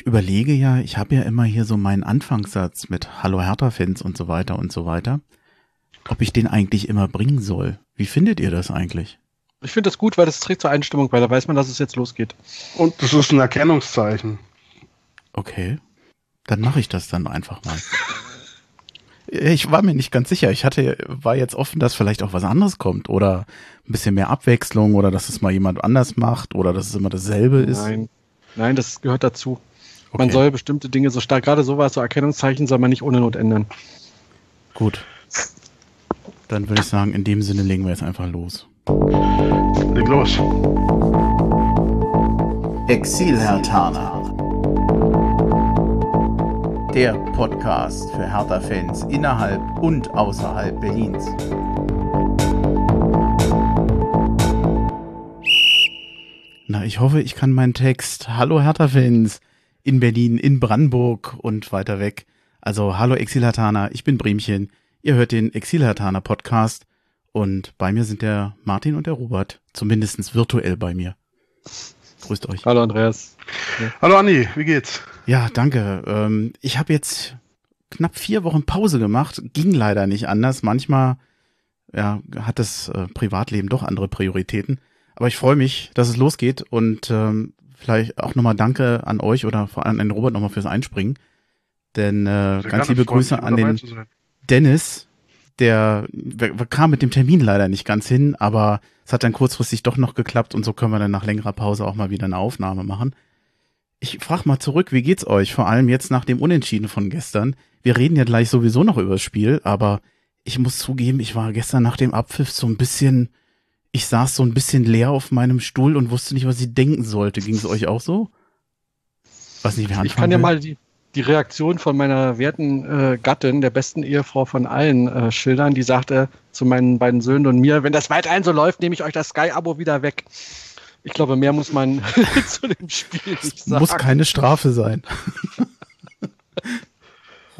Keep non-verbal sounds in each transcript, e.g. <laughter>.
Ich überlege ja, ich habe ja immer hier so meinen Anfangssatz mit Hallo Hertha-Fans und so weiter und so weiter, ob ich den eigentlich immer bringen soll. Wie findet ihr das eigentlich? Ich finde das gut, weil das trägt zur Einstimmung bei, da weiß man, dass es jetzt losgeht. Und das ist ein Erkennungszeichen. Okay. Dann mache ich das dann einfach mal. Ich war mir nicht ganz sicher. Ich hatte, war jetzt offen, dass vielleicht auch was anderes kommt oder ein bisschen mehr Abwechslung oder dass es mal jemand anders macht oder dass es immer dasselbe ist. Nein, nein, das gehört dazu. Okay. Man soll bestimmte Dinge so stark, gerade sowas, so Erkennungszeichen soll man nicht ohne Not ändern. Gut. Dann würde ich sagen, in dem Sinne legen wir jetzt einfach los. Leg los. Exil Herr Tana. Der Podcast für Hertha-Fans innerhalb und außerhalb Berlins. Na, ich hoffe, ich kann meinen Text Hallo Hertha-Fans in Berlin, in Brandenburg und weiter weg. Also hallo Exilhatana, ich bin Bremchen. Ihr hört den Exilhatana Podcast und bei mir sind der Martin und der Robert, zumindest virtuell bei mir. Grüßt euch. Hallo Andreas. Ja. Hallo Andi, wie geht's? Ja, danke. Ähm, ich habe jetzt knapp vier Wochen Pause gemacht, ging leider nicht anders. Manchmal ja, hat das äh, Privatleben doch andere Prioritäten. Aber ich freue mich, dass es losgeht und ähm, vielleicht auch nochmal Danke an euch oder vor allem an den Robert nochmal fürs Einspringen. Denn äh, ganz liebe Grüße an den Dennis, der kam mit dem Termin leider nicht ganz hin, aber es hat dann kurzfristig doch noch geklappt und so können wir dann nach längerer Pause auch mal wieder eine Aufnahme machen. Ich frage mal zurück, wie geht's euch? Vor allem jetzt nach dem Unentschieden von gestern. Wir reden ja gleich sowieso noch über das Spiel, aber ich muss zugeben, ich war gestern nach dem Abpfiff so ein bisschen, ich saß so ein bisschen leer auf meinem Stuhl und wusste nicht, was ich denken sollte. Ging es euch auch so? Was nicht, wer Ich kann ja mal die, die Reaktion von meiner werten äh, Gattin, der besten Ehefrau von allen, äh, schildern. Die sagte zu meinen beiden Söhnen und mir, wenn das weiterhin so läuft, nehme ich euch das Sky-Abo wieder weg. Ich glaube, mehr muss man <laughs> zu dem Spiel nicht sagen. Muss keine Strafe sein. <laughs>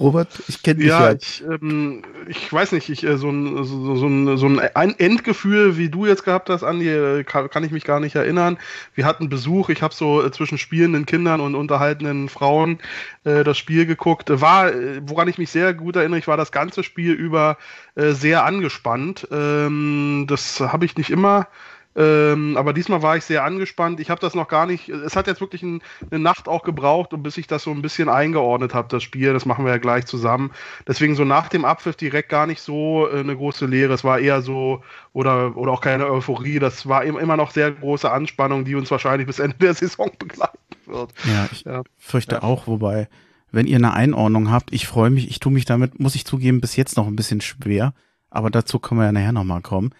Robert, ich kenne dich ja. ja. Ich, ähm, ich weiß nicht, ich, äh, so, ein, so, so, ein, so ein Endgefühl, wie du jetzt gehabt hast, Andi, äh, kann, kann ich mich gar nicht erinnern. Wir hatten Besuch, ich habe so äh, zwischen spielenden Kindern und unterhaltenden Frauen äh, das Spiel geguckt. War, äh, woran ich mich sehr gut erinnere, ich war das ganze Spiel über äh, sehr angespannt. Ähm, das habe ich nicht immer ähm, aber diesmal war ich sehr angespannt. Ich habe das noch gar nicht. Es hat jetzt wirklich ein, eine Nacht auch gebraucht, bis ich das so ein bisschen eingeordnet habe, das Spiel. Das machen wir ja gleich zusammen. Deswegen so nach dem Abpfiff direkt gar nicht so äh, eine große Lehre. Es war eher so, oder, oder auch keine Euphorie. Das war immer noch sehr große Anspannung, die uns wahrscheinlich bis Ende der <laughs> Saison begleiten wird. Ja, ich ja. fürchte ja. auch, wobei, wenn ihr eine Einordnung habt, ich freue mich, ich tue mich damit, muss ich zugeben, bis jetzt noch ein bisschen schwer. Aber dazu können wir ja nachher nochmal kommen.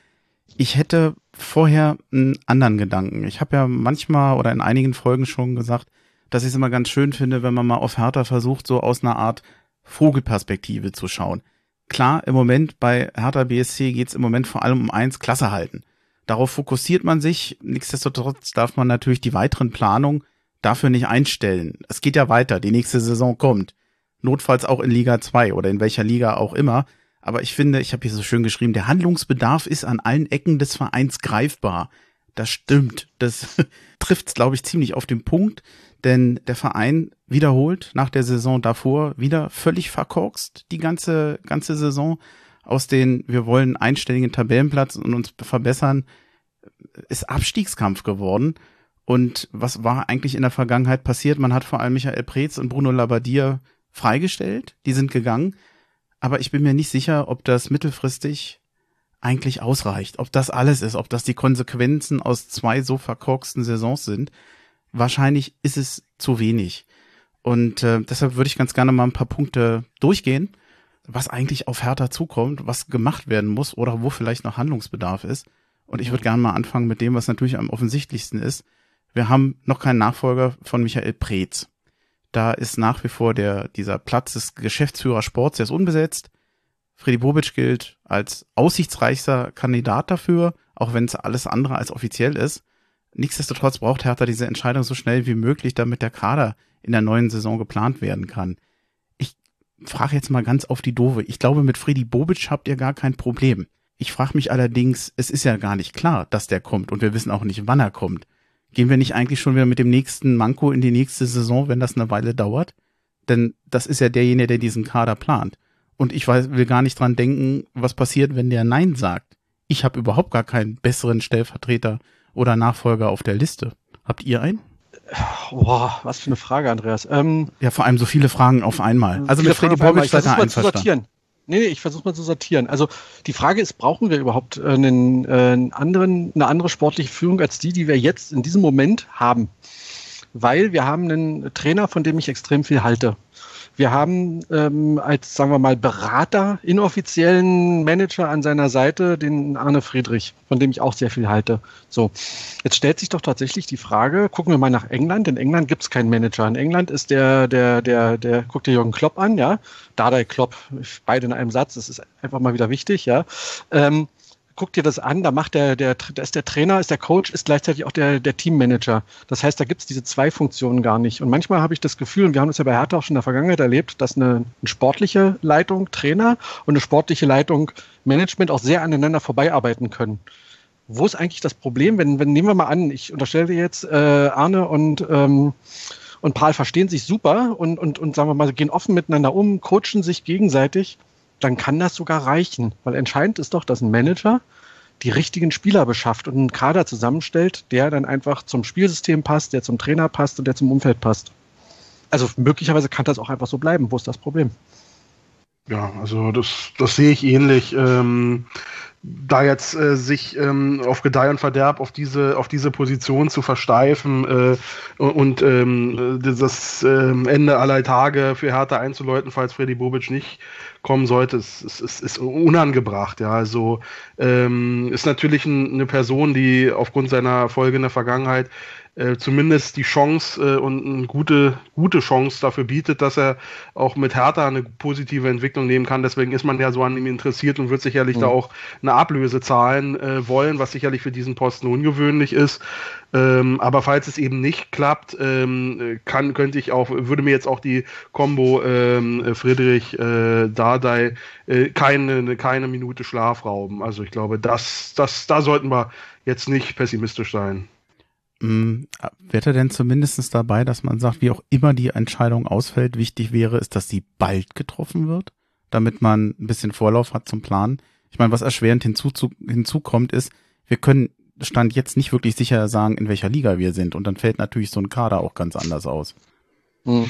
Ich hätte vorher einen anderen Gedanken. Ich habe ja manchmal oder in einigen Folgen schon gesagt, dass ich es immer ganz schön finde, wenn man mal auf Hertha versucht, so aus einer Art Vogelperspektive zu schauen. Klar, im Moment bei Hertha BSC geht es im Moment vor allem um eins, Klasse halten. Darauf fokussiert man sich. Nichtsdestotrotz darf man natürlich die weiteren Planungen dafür nicht einstellen. Es geht ja weiter. Die nächste Saison kommt. Notfalls auch in Liga 2 oder in welcher Liga auch immer. Aber ich finde, ich habe hier so schön geschrieben, der Handlungsbedarf ist an allen Ecken des Vereins greifbar. Das stimmt. Das <laughs> trifft es, glaube ich, ziemlich auf den Punkt, denn der Verein wiederholt nach der Saison davor wieder völlig verkorkst die ganze, ganze Saison. Aus den, wir wollen einstelligen Tabellenplatz und uns verbessern, ist Abstiegskampf geworden. Und was war eigentlich in der Vergangenheit passiert? Man hat vor allem Michael Preetz und Bruno Labbadia freigestellt. Die sind gegangen aber ich bin mir nicht sicher, ob das mittelfristig eigentlich ausreicht, ob das alles ist, ob das die Konsequenzen aus zwei so verkorksten Saisons sind. Wahrscheinlich ist es zu wenig. Und äh, deshalb würde ich ganz gerne mal ein paar Punkte durchgehen, was eigentlich auf Hertha zukommt, was gemacht werden muss oder wo vielleicht noch Handlungsbedarf ist. Und ich würde gerne mal anfangen mit dem, was natürlich am offensichtlichsten ist. Wir haben noch keinen Nachfolger von Michael Preetz. Da ist nach wie vor der, dieser Platz des Geschäftsführer Sports, der ist unbesetzt. Freddy Bobic gilt als aussichtsreichster Kandidat dafür, auch wenn es alles andere als offiziell ist. Nichtsdestotrotz braucht Hertha diese Entscheidung so schnell wie möglich, damit der Kader in der neuen Saison geplant werden kann. Ich frage jetzt mal ganz auf die Dove. Ich glaube, mit Freddy Bobic habt ihr gar kein Problem. Ich frage mich allerdings, es ist ja gar nicht klar, dass der kommt und wir wissen auch nicht, wann er kommt. Gehen wir nicht eigentlich schon wieder mit dem nächsten Manko in die nächste Saison, wenn das eine Weile dauert? Denn das ist ja derjenige, der diesen Kader plant. Und ich weiß, will gar nicht dran denken, was passiert, wenn der Nein sagt. Ich habe überhaupt gar keinen besseren Stellvertreter oder Nachfolger auf der Liste. Habt ihr einen? Boah, was für eine Frage, Andreas. Ähm, ja, vor allem so viele Fragen auf einmal. Also mit Freddy Bobic seid ihr einverstanden. Nee, nee, ich versuche mal zu sortieren. Also die Frage ist, brauchen wir überhaupt äh, einen, äh, einen anderen, eine andere sportliche Führung als die, die wir jetzt in diesem Moment haben? Weil wir haben einen Trainer, von dem ich extrem viel halte. Wir haben ähm, als, sagen wir mal, Berater, inoffiziellen Manager an seiner Seite den Arne Friedrich, von dem ich auch sehr viel halte. So, jetzt stellt sich doch tatsächlich die Frage, gucken wir mal nach England. In England gibt es keinen Manager. In England ist der, der, der, der, guckt dir Jürgen Klopp an, ja. Dardai Klopp, beide in einem Satz, das ist einfach mal wieder wichtig, ja. Ähm, guck dir das an, da macht der, der, da ist der Trainer, ist der Coach, ist gleichzeitig auch der, der Teammanager. Das heißt, da gibt es diese zwei Funktionen gar nicht. Und manchmal habe ich das Gefühl, und wir haben das ja bei Hertha auch schon in der Vergangenheit erlebt, dass eine, eine sportliche Leitung Trainer und eine sportliche Leitung Management auch sehr aneinander vorbeiarbeiten können. Wo ist eigentlich das Problem, wenn, wenn nehmen wir mal an, ich unterstelle jetzt, äh, Arne und ähm, und Paul verstehen sich super und, und, und sagen wir mal, gehen offen miteinander um, coachen sich gegenseitig dann kann das sogar reichen. Weil entscheidend ist doch, dass ein Manager die richtigen Spieler beschafft und einen Kader zusammenstellt, der dann einfach zum Spielsystem passt, der zum Trainer passt und der zum Umfeld passt. Also möglicherweise kann das auch einfach so bleiben. Wo ist das Problem? Ja, also das, das sehe ich ähnlich. Ähm, da jetzt äh, sich ähm, auf Gedeih und Verderb auf diese auf diese Position zu versteifen äh, und ähm, das ähm, Ende aller Tage für Hertha einzuläuten, falls Freddy Bobic nicht kommen sollte, ist, ist, ist, unangebracht. Ja, also ähm, ist natürlich ein, eine Person, die aufgrund seiner Folge in der Vergangenheit äh, zumindest die Chance äh, und eine gute, gute Chance dafür bietet, dass er auch mit Hertha eine positive Entwicklung nehmen kann. Deswegen ist man ja so an ihm interessiert und wird sicherlich mhm. da auch eine Ablöse zahlen äh, wollen, was sicherlich für diesen Posten ungewöhnlich ist. Ähm, aber falls es eben nicht klappt, ähm, kann, könnte ich auch, würde mir jetzt auch die Combo ähm, Friedrich äh, Dardai äh, keine, keine Minute Schlaf rauben. Also ich glaube, das, das, da sollten wir jetzt nicht pessimistisch sein. Mm, Wäre denn zumindest dabei, dass man sagt, wie auch immer die Entscheidung ausfällt, wichtig wäre, ist, dass sie bald getroffen wird, damit man ein bisschen Vorlauf hat zum Plan? Ich meine, was erschwerend hinzu, hinzukommt, ist, wir können Stand jetzt nicht wirklich sicher sagen, in welcher Liga wir sind. Und dann fällt natürlich so ein Kader auch ganz anders aus. Hm.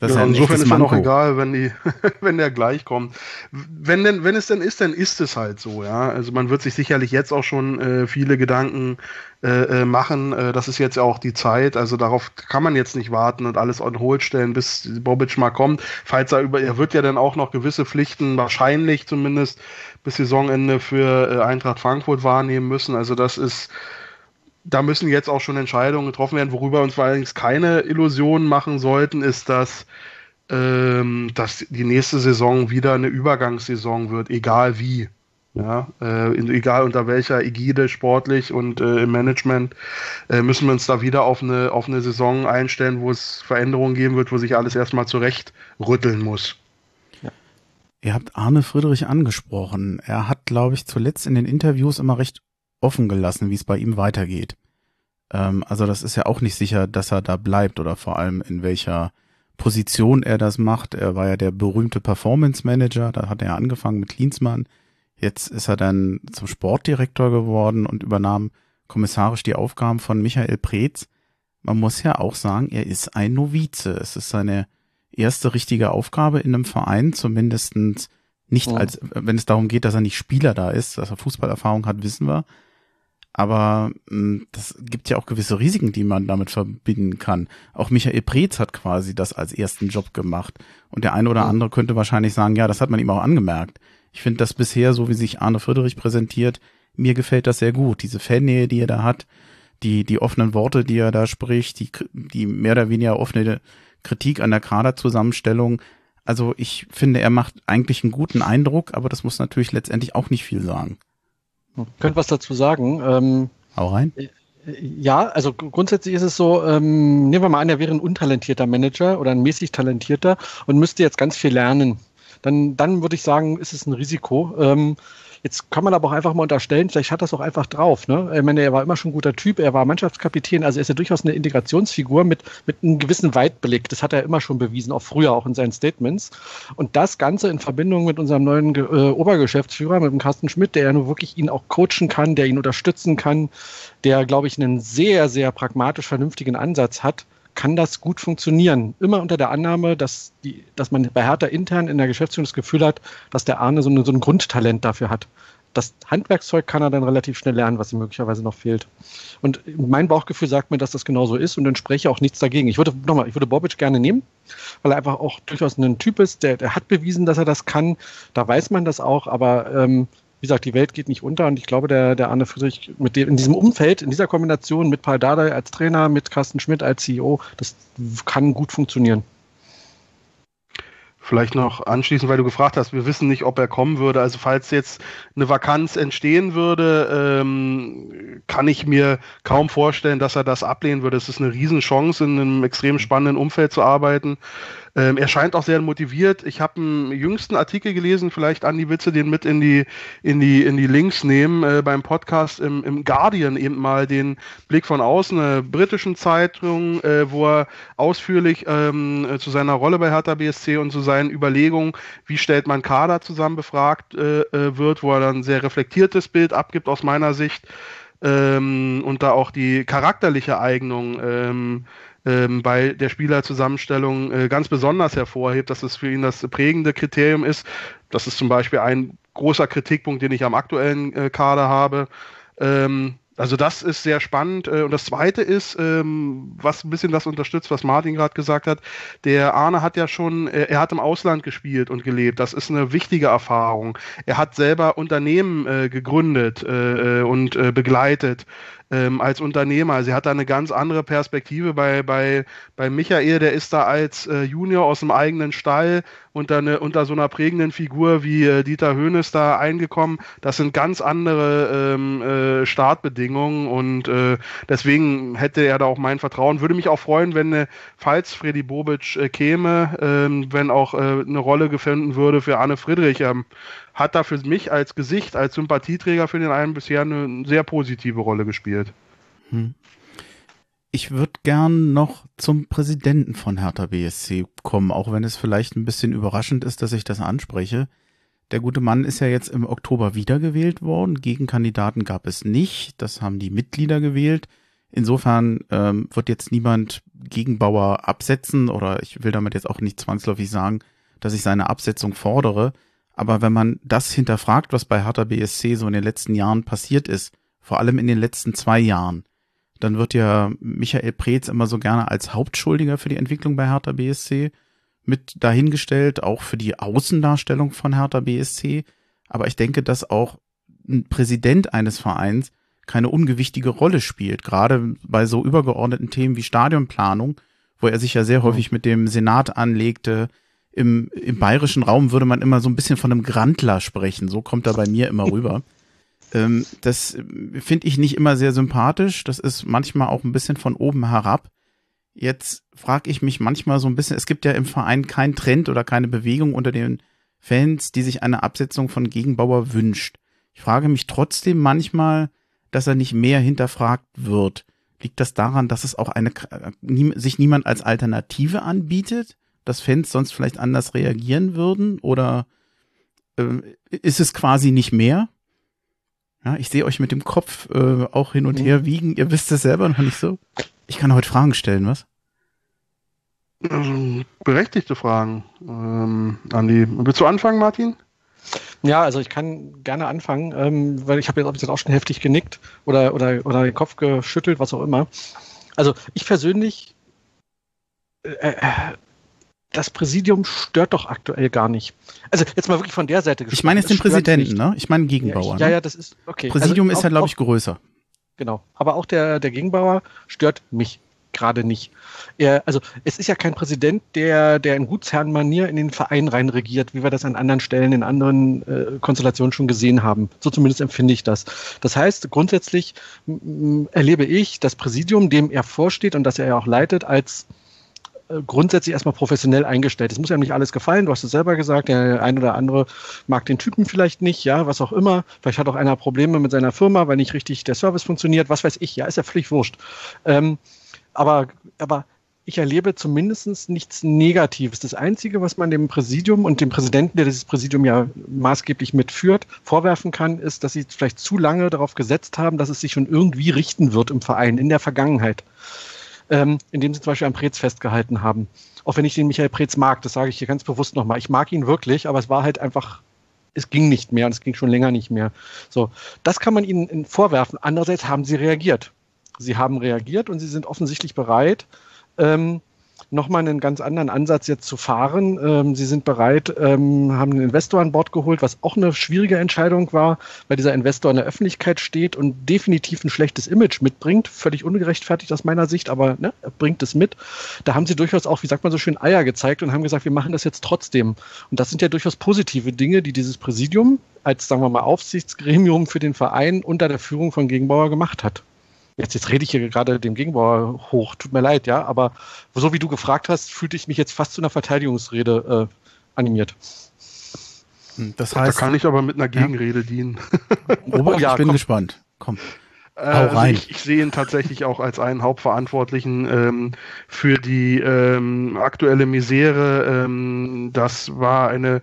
Das ja, ist ja insofern ist ja noch egal, wenn die, <laughs> wenn der gleich kommt. Wenn denn, wenn es denn ist, dann ist es halt so, ja. Also man wird sich sicherlich jetzt auch schon äh, viele Gedanken äh, äh machen. Äh, das ist jetzt auch die Zeit. Also darauf kann man jetzt nicht warten und alles on hold stellen, bis Bobic mal kommt. Falls er über, er wird ja dann auch noch gewisse Pflichten wahrscheinlich zumindest bis Saisonende für äh, Eintracht Frankfurt wahrnehmen müssen. Also das ist da müssen jetzt auch schon Entscheidungen getroffen werden. Worüber uns allerdings keine Illusionen machen sollten, ist, dass, ähm, dass die nächste Saison wieder eine Übergangssaison wird, egal wie. Ja, äh, egal unter welcher Ägide sportlich und äh, im Management äh, müssen wir uns da wieder auf eine, auf eine Saison einstellen, wo es Veränderungen geben wird, wo sich alles erstmal zurecht rütteln muss. Ja. Ihr habt Arne Friedrich angesprochen. Er hat, glaube ich, zuletzt in den Interviews immer recht offen gelassen, wie es bei ihm weitergeht. Ähm, also das ist ja auch nicht sicher, dass er da bleibt oder vor allem in welcher Position er das macht. Er war ja der berühmte Performance Manager, da hat er angefangen mit Klinsmann. Jetzt ist er dann zum Sportdirektor geworden und übernahm kommissarisch die Aufgaben von Michael Preetz. Man muss ja auch sagen, er ist ein Novize. Es ist seine erste richtige Aufgabe in einem Verein, zumindestens nicht als, wenn es darum geht, dass er nicht Spieler da ist, dass er Fußballerfahrung hat, wissen wir. Aber mh, hm, das gibt ja auch gewisse Risiken, die man damit verbinden kann. Auch Michael Preetz hat quasi das als ersten Job gemacht. Und der eine oder andere könnte wahrscheinlich sagen, ja, das hat man ihm auch angemerkt. Ich finde das bisher, so wie sich Arne Friedrich präsentiert, mir gefällt das sehr gut. Diese Fannähe, die er da hat, die, die offenen Worte, die er da spricht, die, die mehr oder weniger offene Kritik an der Kaderzusammenstellung. Also ich finde, er macht eigentlich einen guten Eindruck, aber das muss natürlich letztendlich auch nicht viel sagen. Könnt was dazu sagen. Ähm, Hau rein. Äh, ja, also grundsätzlich ist es so, ähm, nehmen wir mal an, er wäre ein untalentierter Manager oder ein mäßig talentierter und müsste jetzt ganz viel lernen. Dann, dann würde ich sagen, ist es ein Risiko. Ähm, Jetzt kann man aber auch einfach mal unterstellen, vielleicht hat das auch einfach drauf. Ne? Ich meine, er war immer schon ein guter Typ, er war Mannschaftskapitän, also er ist ja durchaus eine Integrationsfigur mit, mit einem gewissen Weitblick. Das hat er immer schon bewiesen, auch früher, auch in seinen Statements. Und das Ganze in Verbindung mit unserem neuen äh, Obergeschäftsführer, mit dem Carsten Schmidt, der ja nur wirklich ihn auch coachen kann, der ihn unterstützen kann, der, glaube ich, einen sehr, sehr pragmatisch vernünftigen Ansatz hat, kann das gut funktionieren. Immer unter der Annahme, dass, die, dass man bei Hertha intern in der Geschäftsführung das Gefühl hat, dass der Arne so, eine, so ein Grundtalent dafür hat. Das Handwerkszeug kann er dann relativ schnell lernen, was ihm möglicherweise noch fehlt. Und mein Bauchgefühl sagt mir, dass das genauso ist und dann spreche auch nichts dagegen. Ich würde nochmal, ich würde Bobic gerne nehmen, weil er einfach auch durchaus ein Typ ist, der, der hat bewiesen, dass er das kann. Da weiß man das auch, aber ähm, wie gesagt, die Welt geht nicht unter und ich glaube, der, der Arne Friedrich mit dem, in diesem Umfeld, in dieser Kombination mit Paul Dardai als Trainer, mit Carsten Schmidt als CEO, das kann gut funktionieren. Vielleicht noch anschließend, weil du gefragt hast, wir wissen nicht, ob er kommen würde. Also falls jetzt eine Vakanz entstehen würde, ähm, kann ich mir kaum vorstellen, dass er das ablehnen würde. Es ist eine Riesenchance, in einem extrem spannenden Umfeld zu arbeiten. Ähm, er scheint auch sehr motiviert. Ich habe einen jüngsten Artikel gelesen, vielleicht an die Witze den mit in die, in die, in die Links nehmen, äh, beim Podcast im, im Guardian eben mal den Blick von außen, einer britischen Zeitung, äh, wo er ausführlich ähm, zu seiner Rolle bei Hertha BSC und zu seinen Überlegungen, wie stellt man Kader zusammen, befragt äh, äh, wird, wo er dann ein sehr reflektiertes Bild abgibt aus meiner Sicht ähm, und da auch die charakterliche Eignung ähm, ähm, bei der Spielerzusammenstellung äh, ganz besonders hervorhebt, dass es für ihn das prägende Kriterium ist. Das ist zum Beispiel ein großer Kritikpunkt, den ich am aktuellen äh, Kader habe. Ähm, also das ist sehr spannend. Äh, und das Zweite ist, ähm, was ein bisschen das unterstützt, was Martin gerade gesagt hat. Der Arne hat ja schon, äh, er hat im Ausland gespielt und gelebt. Das ist eine wichtige Erfahrung. Er hat selber Unternehmen äh, gegründet und begleitet ähm, als Unternehmer. Sie hat da eine ganz andere Perspektive bei, bei, bei Michael, der ist da als äh, Junior aus dem eigenen Stall unter, eine, unter so einer prägenden Figur wie äh, Dieter Höhnes da eingekommen. Das sind ganz andere ähm, äh, Startbedingungen und äh, deswegen hätte er da auch mein Vertrauen. Würde mich auch freuen, wenn, äh, falls Freddy Bobic äh, käme, ähm, wenn auch äh, eine Rolle gefunden würde für Anne Friedrich. Ähm, hat da für mich als Gesicht, als Sympathieträger für den einen bisher eine sehr positive Rolle gespielt. Hm. Ich würde gern noch zum Präsidenten von Hertha BSC kommen, auch wenn es vielleicht ein bisschen überraschend ist, dass ich das anspreche. Der gute Mann ist ja jetzt im Oktober wiedergewählt worden. Gegenkandidaten gab es nicht. Das haben die Mitglieder gewählt. Insofern ähm, wird jetzt niemand Gegenbauer absetzen oder ich will damit jetzt auch nicht zwangsläufig sagen, dass ich seine Absetzung fordere. Aber wenn man das hinterfragt, was bei Hertha BSC so in den letzten Jahren passiert ist, vor allem in den letzten zwei Jahren, dann wird ja Michael Preetz immer so gerne als Hauptschuldiger für die Entwicklung bei Hertha BSC mit dahingestellt, auch für die Außendarstellung von Hertha BSC. Aber ich denke, dass auch ein Präsident eines Vereins keine ungewichtige Rolle spielt, gerade bei so übergeordneten Themen wie Stadionplanung, wo er sich ja sehr häufig mit dem Senat anlegte, im, im bayerischen Raum würde man immer so ein bisschen von einem Grandler sprechen. So kommt er bei mir immer rüber. <laughs> Ähm, das finde ich nicht immer sehr sympathisch. Das ist manchmal auch ein bisschen von oben herab. Jetzt frage ich mich manchmal so ein bisschen, es gibt ja im Verein keinen Trend oder keine Bewegung unter den Fans, die sich eine Absetzung von Gegenbauer wünscht. Ich frage mich trotzdem manchmal, dass er nicht mehr hinterfragt wird. Liegt das daran, dass es auch eine, sich niemand als Alternative anbietet? Dass Fans sonst vielleicht anders reagieren würden? Oder äh, ist es quasi nicht mehr? Ja, ich sehe euch mit dem Kopf äh, auch hin und mhm. her wiegen. Ihr wisst es selber noch nicht so. Ich kann heute Fragen stellen, was? Also, berechtigte Fragen. Ähm, Andi, willst du anfangen, Martin? Ja, also ich kann gerne anfangen, ähm, weil ich habe jetzt, jetzt auch schon heftig genickt oder, oder, oder den Kopf geschüttelt, was auch immer. Also ich persönlich äh, äh das Präsidium stört doch aktuell gar nicht. Also jetzt mal wirklich von der Seite gesprochen. Ich meine jetzt den Präsidenten, ne? Ich meine Gegenbauer. Ja, ja, ja, das ist okay. Präsidium also, ist ja, glaube ich, größer. Genau. Aber auch der, der Gegenbauer stört mich gerade nicht. Er, also es ist ja kein Präsident, der, der in Gutsherrenmanier in den Verein reinregiert, wie wir das an anderen Stellen in anderen äh, Konstellationen schon gesehen haben. So zumindest empfinde ich das. Das heißt, grundsätzlich erlebe ich das Präsidium, dem er vorsteht und das er ja auch leitet, als grundsätzlich erstmal professionell eingestellt. Es muss ja nicht alles gefallen. Du hast es selber gesagt, der ein oder andere mag den Typen vielleicht nicht, ja, was auch immer. Vielleicht hat auch einer Probleme mit seiner Firma, weil nicht richtig der Service funktioniert, was weiß ich, ja, ist ja völlig wurscht. Ähm, aber, aber ich erlebe zumindest nichts Negatives. Das Einzige, was man dem Präsidium und dem Präsidenten, der dieses Präsidium ja maßgeblich mitführt, vorwerfen kann, ist, dass sie vielleicht zu lange darauf gesetzt haben, dass es sich schon irgendwie richten wird im Verein, in der Vergangenheit. Ähm, indem sie zum Beispiel an Preetz festgehalten haben. Auch wenn ich den Michael Preetz mag, das sage ich hier ganz bewusst nochmal. Ich mag ihn wirklich, aber es war halt einfach es ging nicht mehr und es ging schon länger nicht mehr. So, das kann man ihnen vorwerfen. Andererseits haben sie reagiert. Sie haben reagiert und sie sind offensichtlich bereit, ähm, nochmal einen ganz anderen Ansatz jetzt zu fahren. Ähm, sie sind bereit, ähm, haben einen Investor an Bord geholt, was auch eine schwierige Entscheidung war, weil dieser Investor in der Öffentlichkeit steht und definitiv ein schlechtes Image mitbringt. Völlig ungerechtfertigt aus meiner Sicht, aber ne, er bringt es mit. Da haben sie durchaus auch, wie sagt man so schön, Eier gezeigt und haben gesagt, wir machen das jetzt trotzdem. Und das sind ja durchaus positive Dinge, die dieses Präsidium als, sagen wir mal, Aufsichtsgremium für den Verein unter der Führung von Gegenbauer gemacht hat. Jetzt, jetzt rede ich hier gerade dem Gegenbauer hoch, tut mir leid, ja, aber so wie du gefragt hast, fühlte ich mich jetzt fast zu einer Verteidigungsrede äh, animiert. Hm, das heißt, da kann ich aber mit einer Gegenrede <laughs> ja. dienen. Robert, ja, ich bin komm. gespannt. Komm. Äh, also ich, ich, sehe ihn tatsächlich auch als einen Hauptverantwortlichen ähm, für die ähm, aktuelle Misere. Ähm, das war eine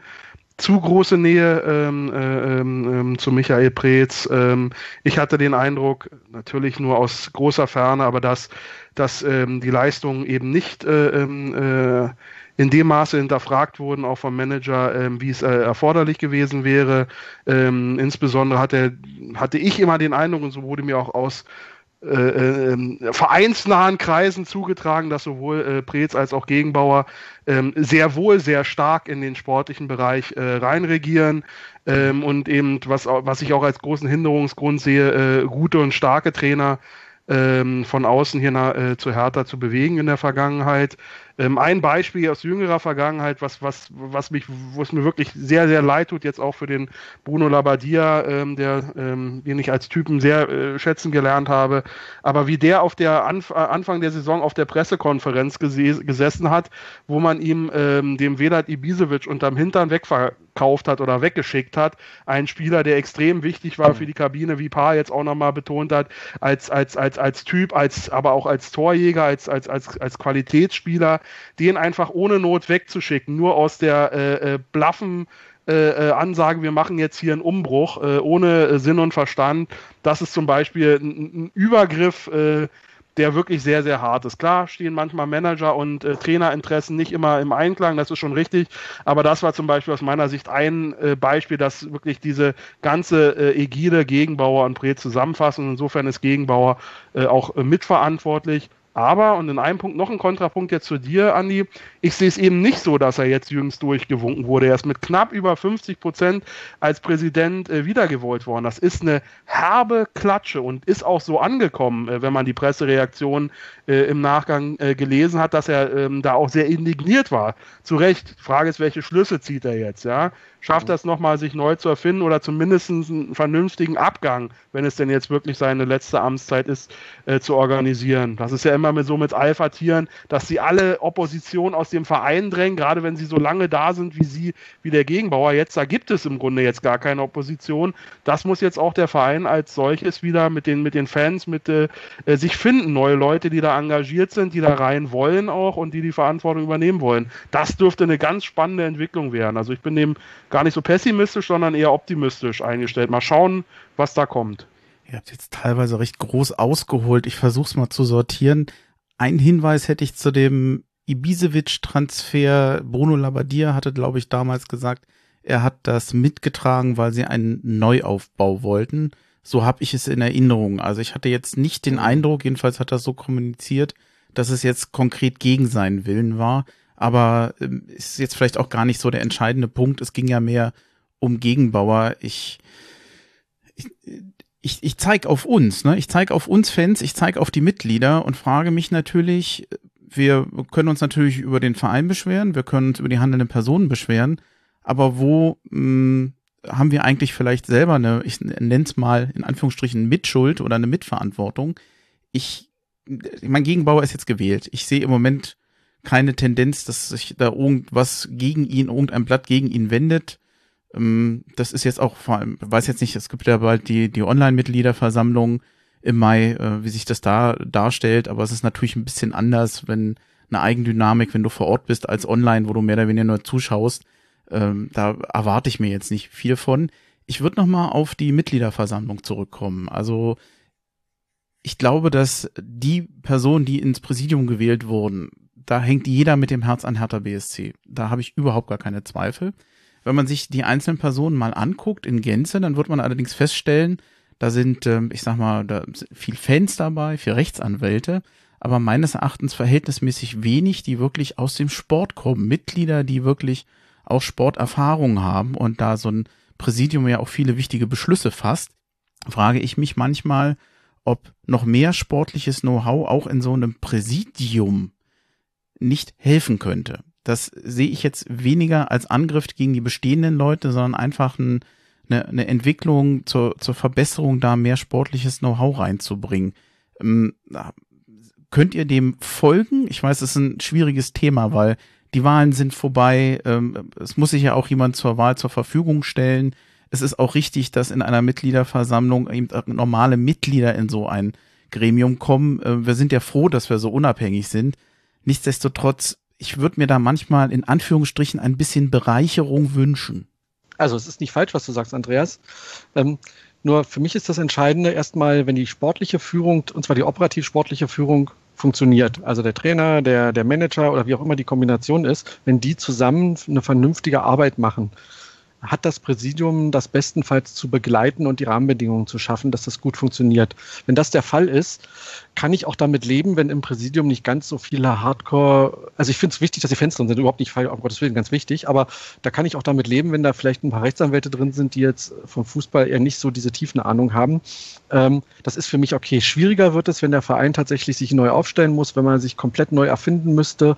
zu große Nähe ähm, äh, ähm, ähm, zu Michael Preetz. Ähm, ich hatte den Eindruck, natürlich nur aus großer Ferne, aber dass, dass ähm, die Leistungen eben nicht äh, äh, in dem Maße hinterfragt wurden, auch vom Manager, ähm, wie es äh, erforderlich gewesen wäre. Ähm, insbesondere hatte, hatte ich immer den Eindruck, und so wurde mir auch aus vereinsnahen Kreisen zugetragen, dass sowohl äh, Preetz als auch Gegenbauer ähm, sehr wohl sehr stark in den sportlichen Bereich äh, reinregieren ähm, und eben, was, was ich auch als großen Hinderungsgrund sehe, äh, gute und starke Trainer ähm, von außen hier äh, zu Hertha zu bewegen in der Vergangenheit. Ähm, ein Beispiel aus jüngerer Vergangenheit, was, was, was mich, wo es mir wirklich sehr, sehr leid tut, jetzt auch für den Bruno Labbadia, ähm, der, ähm, den ich als Typen sehr äh, schätzen gelernt habe, aber wie der auf der Anf äh, Anfang der Saison auf der Pressekonferenz gesessen hat, wo man ihm ähm, dem Vedat Ibisevic unterm Hintern wegverkauft hat oder weggeschickt hat, ein Spieler, der extrem wichtig war für die Kabine, wie Paar jetzt auch nochmal betont hat, als, als, als, als Typ, als, aber auch als Torjäger, als, als, als, als Qualitätsspieler, den einfach ohne Not wegzuschicken, nur aus der äh, äh, blaffen äh, äh, Ansage, wir machen jetzt hier einen Umbruch, äh, ohne äh, Sinn und Verstand. Das ist zum Beispiel ein, ein Übergriff, der wirklich sehr, sehr hart ist. Klar stehen manchmal Manager und Trainerinteressen nicht immer im Einklang, das ist schon richtig, aber das war zum Beispiel aus meiner Sicht ein Beispiel, das wirklich diese ganze Ägide Gegenbauer und Pre zusammenfassen. Insofern ist Gegenbauer auch mitverantwortlich. Aber, und in einem Punkt noch ein Kontrapunkt jetzt zu dir, Andi, ich sehe es eben nicht so, dass er jetzt jüngst durchgewunken wurde. Er ist mit knapp über 50 Prozent als Präsident äh, wiedergewählt worden. Das ist eine herbe Klatsche und ist auch so angekommen, äh, wenn man die Pressereaktion äh, im Nachgang äh, gelesen hat, dass er ähm, da auch sehr indigniert war. Zu Recht. Frage ist, welche Schlüsse zieht er jetzt, ja? Schafft das nochmal, sich neu zu erfinden oder zumindest einen vernünftigen Abgang, wenn es denn jetzt wirklich seine letzte Amtszeit ist, äh, zu organisieren. Das ist ja immer mit so mit Alpha-Tieren, dass sie alle Opposition aus dem Verein drängen, gerade wenn sie so lange da sind wie sie, wie der Gegenbauer. Jetzt, da gibt es im Grunde jetzt gar keine Opposition. Das muss jetzt auch der Verein als solches wieder mit den, mit den Fans, mit äh, äh sich finden, neue Leute, die da engagiert sind, die da rein wollen auch und die die Verantwortung übernehmen wollen. Das dürfte eine ganz spannende Entwicklung werden. Also ich bin dem gar nicht so pessimistisch, sondern eher optimistisch eingestellt. Mal schauen, was da kommt. Ihr habt jetzt teilweise recht groß ausgeholt. Ich versuche es mal zu sortieren. Ein Hinweis hätte ich zu dem Ibisevic-Transfer. Bruno Labbadia hatte, glaube ich, damals gesagt, er hat das mitgetragen, weil sie einen Neuaufbau wollten. So habe ich es in Erinnerung. Also ich hatte jetzt nicht den Eindruck, jedenfalls hat er so kommuniziert, dass es jetzt konkret gegen seinen Willen war aber ähm, ist jetzt vielleicht auch gar nicht so der entscheidende Punkt. Es ging ja mehr um Gegenbauer. Ich, ich, ich, ich zeige auf uns, ne? Ich zeige auf uns Fans, ich zeige auf die Mitglieder und frage mich natürlich, wir können uns natürlich über den Verein beschweren, wir können uns über die handelnden Personen beschweren, aber wo mh, hm, haben wir eigentlich vielleicht selber eine, ich nenne es mal in Anführungsstrichen Mitschuld oder eine Mitverantwortung? Ich, mein Gegenbauer ist jetzt gewählt. Ich sehe im Moment keine Tendenz, dass sich da irgendwas gegen ihn, irgendein Blatt gegen ihn wendet. Ähm, das ist jetzt auch vor allem, weiß jetzt nicht, es gibt ja bald die, die Online-Mitgliederversammlung im Mai, äh, wie sich das da darstellt, aber es ist natürlich ein bisschen anders, wenn eine Eigendynamik, wenn du vor Ort bist, als online, wo du mehr oder weniger nur zuschaust. Ähm, da erwarte ich mir jetzt nicht viel von. Ich würde noch mal auf die Mitgliederversammlung zurückkommen. Also ich glaube, dass die Personen, die ins Präsidium gewählt wurden, da hängt jeder mit dem Herz an Hertha BSC. Da habe ich überhaupt gar keine Zweifel. Wenn man sich die einzelnen Personen mal anguckt in Gänze, dann wird man allerdings feststellen, da sind, ähm, ich sag mal, da sind viel Fans dabei, viel Rechtsanwälte, aber meines Erachtens verhältnismäßig wenig, die wirklich aus dem Sport kommen. Mitglieder, die wirklich auch Sporterfahrung haben und da so ein Präsidium ja auch viele wichtige Beschlüsse fasst, frage ich mich manchmal, ob noch mehr sportliches Know-how auch in so einem Präsidium nicht helfen könnte. Das sehe ich jetzt weniger als Angriff gegen die bestehenden Leute, sondern einfach ein, eine, eine Entwicklung zur, zur Verbesserung, da mehr sportliches Know-how reinzubringen. Ähm, könnt ihr dem folgen? Ich weiß, es ist ein schwieriges Thema, weil die Wahlen sind vorbei. Ähm, es muss sich ja auch jemand zur Wahl zur Verfügung stellen. Es ist auch richtig, dass in einer Mitgliederversammlung eben normale Mitglieder in so ein Gremium kommen. Äh, wir sind ja froh, dass wir so unabhängig sind. Nichtsdestotrotz, ich würde mir da manchmal in Anführungsstrichen ein bisschen Bereicherung wünschen. Also es ist nicht falsch, was du sagst, Andreas. Ähm, nur für mich ist das Entscheidende erstmal, wenn die sportliche Führung, und zwar die operativ-sportliche Führung funktioniert. Also der Trainer, der, der Manager oder wie auch immer die Kombination ist, wenn die zusammen eine vernünftige Arbeit machen hat das Präsidium das bestenfalls zu begleiten und die Rahmenbedingungen zu schaffen, dass das gut funktioniert. Wenn das der Fall ist, kann ich auch damit leben, wenn im Präsidium nicht ganz so viele Hardcore, also ich finde es wichtig, dass die Fans drin sind, überhaupt nicht, um Gottes Willen, ganz wichtig, aber da kann ich auch damit leben, wenn da vielleicht ein paar Rechtsanwälte drin sind, die jetzt vom Fußball eher nicht so diese tiefen Ahnung haben. Ähm, das ist für mich okay. Schwieriger wird es, wenn der Verein tatsächlich sich neu aufstellen muss, wenn man sich komplett neu erfinden müsste.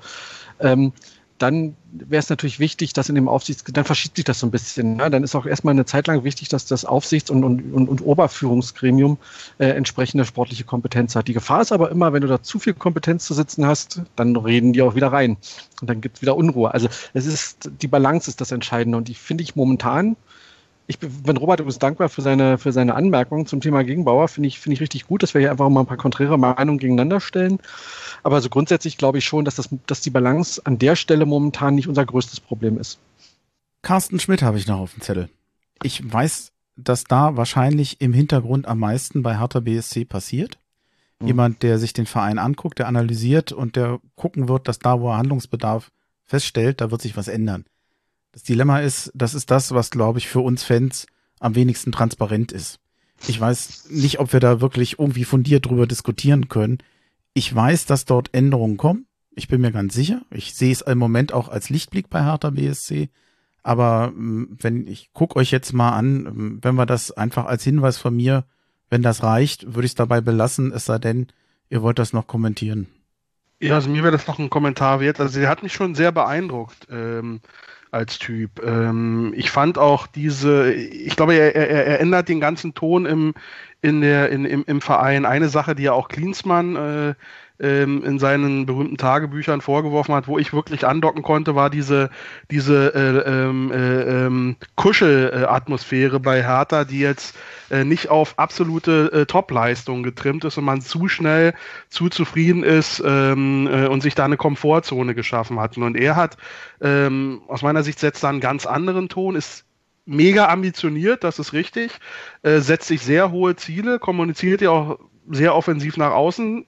Ähm, dann wäre es natürlich wichtig, dass in dem Aufsichts, dann verschiebt sich das so ein bisschen. Ne? Dann ist auch erstmal eine Zeit lang wichtig, dass das Aufsichts- und, und, und, und Oberführungsgremium äh, entsprechende sportliche Kompetenz hat. Die Gefahr ist aber immer, wenn du da zu viel Kompetenz zu sitzen hast, dann reden die auch wieder rein. Und dann gibt es wieder Unruhe. Also es ist, die Balance ist das Entscheidende. Und die finde ich momentan ich bin Robert übrigens dankbar für seine, für seine Anmerkungen zum Thema Gegenbauer. Finde ich, finde ich richtig gut, dass wir hier einfach mal ein paar konträre Meinungen gegeneinander stellen. Aber so grundsätzlich glaube ich schon, dass, das, dass die Balance an der Stelle momentan nicht unser größtes Problem ist. Carsten Schmidt habe ich noch auf dem Zettel. Ich weiß, dass da wahrscheinlich im Hintergrund am meisten bei Hertha BSC passiert. Mhm. Jemand, der sich den Verein anguckt, der analysiert und der gucken wird, dass da, wo er Handlungsbedarf feststellt, da wird sich was ändern. Das Dilemma ist, das ist das, was, glaube ich, für uns Fans am wenigsten transparent ist. Ich weiß nicht, ob wir da wirklich irgendwie fundiert drüber diskutieren können. Ich weiß, dass dort Änderungen kommen. Ich bin mir ganz sicher. Ich sehe es im Moment auch als Lichtblick bei Hertha BSC. Aber mm, wenn ich gucke euch jetzt mal an, mm, wenn wir das einfach als Hinweis von mir, wenn das reicht, würde ich es dabei belassen, es sei denn, ihr wollt das noch kommentieren. Ja, also mir wäre das noch ein Kommentar wert. Also sie hat mich schon sehr beeindruckt. Ähm, als Typ. Ähm, ich fand auch diese, ich glaube, er, er, er ändert den ganzen Ton im, in der, in, im, im Verein. Eine Sache, die ja auch Klinsmann äh, ähm, in seinen berühmten Tagebüchern vorgeworfen hat, wo ich wirklich andocken konnte, war diese, diese äh, ähm, äh, ähm, Kuschelatmosphäre bei Hertha, die jetzt äh, nicht auf absolute äh, Top-Leistung getrimmt ist und man zu schnell zu zufrieden ist ähm, äh, und sich da eine Komfortzone geschaffen hat. Und er hat ähm, aus meiner Sicht setzt da einen ganz anderen Ton, ist mega ambitioniert, das ist richtig, äh, setzt sich sehr hohe Ziele, kommuniziert ja auch sehr offensiv nach außen,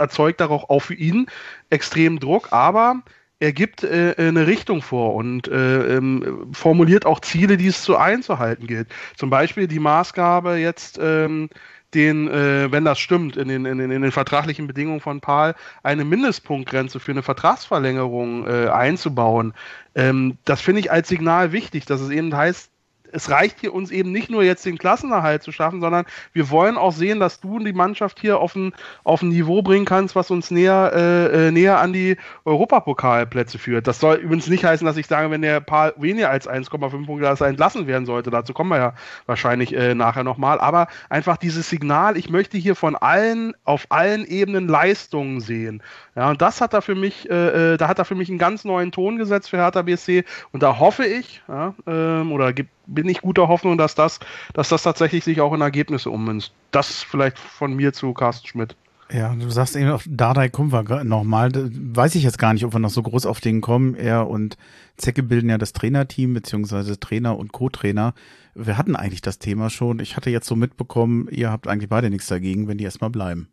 erzeugt darauf auch für ihn extremen Druck, aber er gibt äh, eine Richtung vor und äh, ähm, formuliert auch Ziele, die es zu einzuhalten gilt. Zum Beispiel die Maßgabe jetzt, ähm, den, äh, wenn das stimmt, in den, in, den, in den vertraglichen Bedingungen von Paul, eine Mindestpunktgrenze für eine Vertragsverlängerung äh, einzubauen. Ähm, das finde ich als Signal wichtig, dass es eben heißt, es reicht hier uns eben nicht nur jetzt den Klassenerhalt zu schaffen, sondern wir wollen auch sehen, dass du die Mannschaft hier auf ein, auf ein Niveau bringen kannst, was uns näher, äh, äh näher an die Europapokalplätze führt. Das soll übrigens nicht heißen, dass ich sage, wenn der paar weniger als 1,5 Punkte er entlassen werden sollte. Dazu kommen wir ja wahrscheinlich äh, nachher nochmal. Aber einfach dieses Signal, ich möchte hier von allen, auf allen Ebenen Leistungen sehen. Ja, und das hat er für mich, äh, äh da hat er für mich einen ganz neuen Ton gesetzt für Hertha BSC. Und da hoffe ich, ja, ähm, oder gibt, bin ich guter Hoffnung, dass das, dass das tatsächlich sich auch in Ergebnisse ummünzt. Das vielleicht von mir zu Carsten Schmidt. Ja, du sagst eben auch Dardai Kumwa nochmal. Weiß ich jetzt gar nicht, ob wir noch so groß auf den kommen. Er und Zecke bilden ja das Trainerteam, beziehungsweise Trainer und Co-Trainer. Wir hatten eigentlich das Thema schon. Ich hatte jetzt so mitbekommen, ihr habt eigentlich beide nichts dagegen, wenn die erstmal bleiben.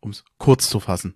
Um es kurz zu fassen.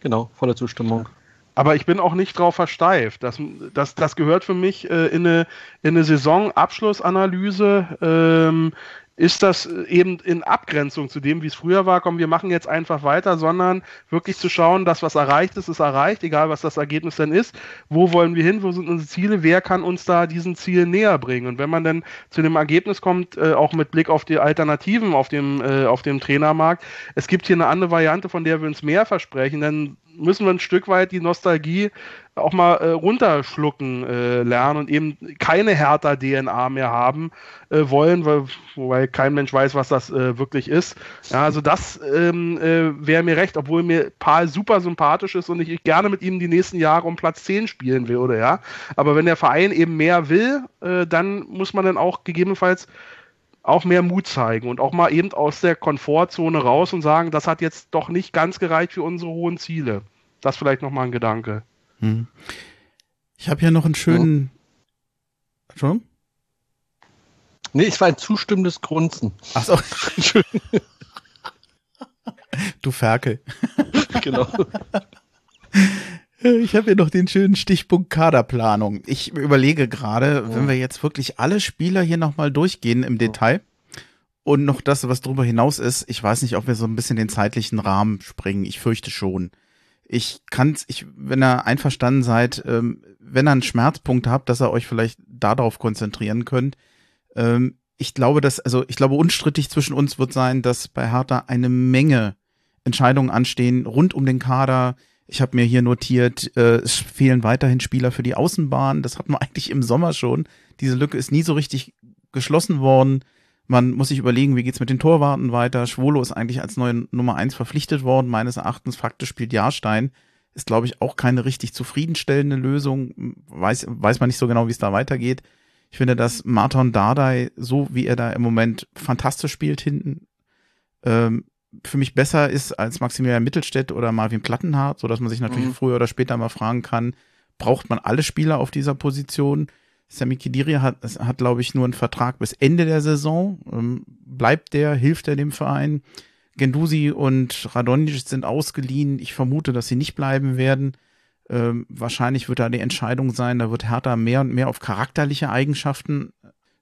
Genau, volle Zustimmung. Aber ich bin auch nicht drauf versteift. Das, das, das gehört für mich äh, in eine, in eine Saisonabschlussanalyse. Ähm, ist das eben in Abgrenzung zu dem, wie es früher war, komm, wir machen jetzt einfach weiter, sondern wirklich zu schauen, dass was erreicht ist, ist erreicht, egal was das Ergebnis denn ist. Wo wollen wir hin? Wo sind unsere Ziele? Wer kann uns da diesen Ziel näher bringen? Und wenn man dann zu dem Ergebnis kommt, äh, auch mit Blick auf die Alternativen auf dem, äh, auf dem Trainermarkt, es gibt hier eine andere Variante, von der wir uns mehr versprechen, dann müssen wir ein Stück weit die Nostalgie auch mal äh, runterschlucken äh, lernen und eben keine härter DNA mehr haben äh, wollen, weil, wobei kein Mensch weiß, was das äh, wirklich ist. Ja, also das ähm, äh, wäre mir recht, obwohl mir Paul super sympathisch ist und ich gerne mit ihm die nächsten Jahre um Platz 10 spielen würde, ja. Aber wenn der Verein eben mehr will, äh, dann muss man dann auch gegebenenfalls auch mehr Mut zeigen und auch mal eben aus der Komfortzone raus und sagen, das hat jetzt doch nicht ganz gereicht für unsere hohen Ziele. Das vielleicht nochmal ein Gedanke. Hm. Ich habe hier noch einen schönen. Ja. Entschuldigung? Nee, ich war ein zustimmendes Grunzen. Achso. <laughs> du Ferkel. genau. <laughs> Ich habe hier noch den schönen Stichpunkt Kaderplanung. Ich überlege gerade, ja. wenn wir jetzt wirklich alle Spieler hier nochmal durchgehen im Detail und noch das, was darüber hinaus ist, ich weiß nicht, ob wir so ein bisschen den zeitlichen Rahmen springen. Ich fürchte schon. Ich kann, ich, wenn ihr einverstanden seid, ähm, wenn ihr einen Schmerzpunkt habt, dass ihr euch vielleicht darauf konzentrieren könnt. Ähm, ich glaube, dass, also ich glaube, unstrittig zwischen uns wird sein, dass bei Hertha eine Menge Entscheidungen anstehen rund um den Kader. Ich habe mir hier notiert, äh, es fehlen weiterhin Spieler für die Außenbahn. Das hatten wir <laughs> eigentlich im Sommer schon. Diese Lücke ist nie so richtig geschlossen worden. Man muss sich überlegen, wie geht's mit den Torwarten weiter. Schwolo ist eigentlich als neue Nummer eins verpflichtet worden. Meines Erachtens faktisch spielt Jahrstein. Ist, glaube ich, auch keine richtig zufriedenstellende Lösung. Weiß, weiß man nicht so genau, wie es da weitergeht. Ich finde, dass Martin Dardai, so wie er da im Moment fantastisch spielt hinten, ähm, für mich besser ist als Maximilian Mittelstädt oder Marvin Plattenhardt, so dass man sich natürlich mhm. früher oder später mal fragen kann, braucht man alle Spieler auf dieser Position? Sammy Kidiri hat, hat glaube ich, nur einen Vertrag bis Ende der Saison. Ähm, bleibt der, hilft er dem Verein? Gendusi und Radonjic sind ausgeliehen. Ich vermute, dass sie nicht bleiben werden. Ähm, wahrscheinlich wird da die Entscheidung sein, da wird Hertha mehr und mehr auf charakterliche Eigenschaften,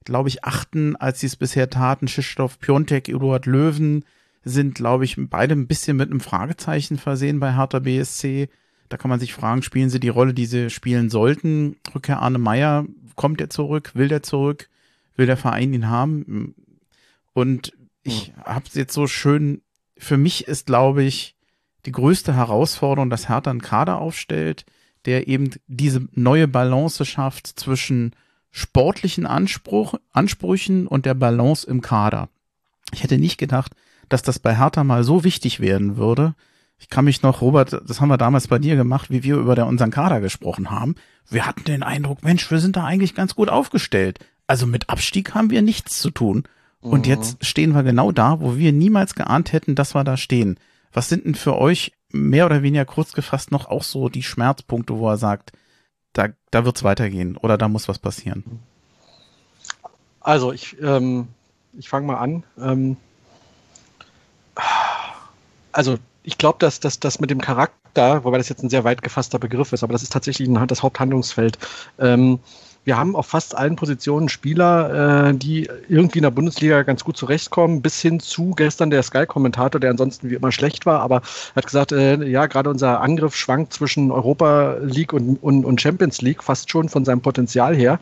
glaube ich, achten, als sie es bisher taten. Schischstoff, Piontek, Eduard Löwen sind, glaube ich, beide ein bisschen mit einem Fragezeichen versehen bei Hertha BSC. Da kann man sich fragen, spielen sie die Rolle, die sie spielen sollten? Rückkehr Arne Meyer kommt er zurück, will der zurück, will der Verein ihn haben? Und ich mhm. habe es jetzt so schön, für mich ist, glaube ich, die größte Herausforderung, dass Hertha einen Kader aufstellt, der eben diese neue Balance schafft zwischen sportlichen Anspruch, Ansprüchen und der Balance im Kader. Ich hätte nicht gedacht, dass das bei Hertha mal so wichtig werden würde, ich kann mich noch, Robert, das haben wir damals bei dir gemacht, wie wir über der, unseren Kader gesprochen haben. Wir hatten den Eindruck, Mensch, wir sind da eigentlich ganz gut aufgestellt. Also mit Abstieg haben wir nichts zu tun. Und mhm. jetzt stehen wir genau da, wo wir niemals geahnt hätten, dass wir da stehen. Was sind denn für euch mehr oder weniger kurz gefasst noch auch so die Schmerzpunkte, wo er sagt, da, da wird's weitergehen oder da muss was passieren? Also ich, ähm, ich fange mal an. Ähm, also ich glaube, dass das mit dem Charakter, wobei das jetzt ein sehr weit gefasster Begriff ist, aber das ist tatsächlich ein, das Haupthandlungsfeld. Ähm, wir haben auf fast allen Positionen Spieler, äh, die irgendwie in der Bundesliga ganz gut zurechtkommen, bis hin zu gestern der Sky-Kommentator, der ansonsten wie immer schlecht war, aber hat gesagt, äh, ja, gerade unser Angriff schwankt zwischen Europa League und, und, und Champions League fast schon von seinem Potenzial her.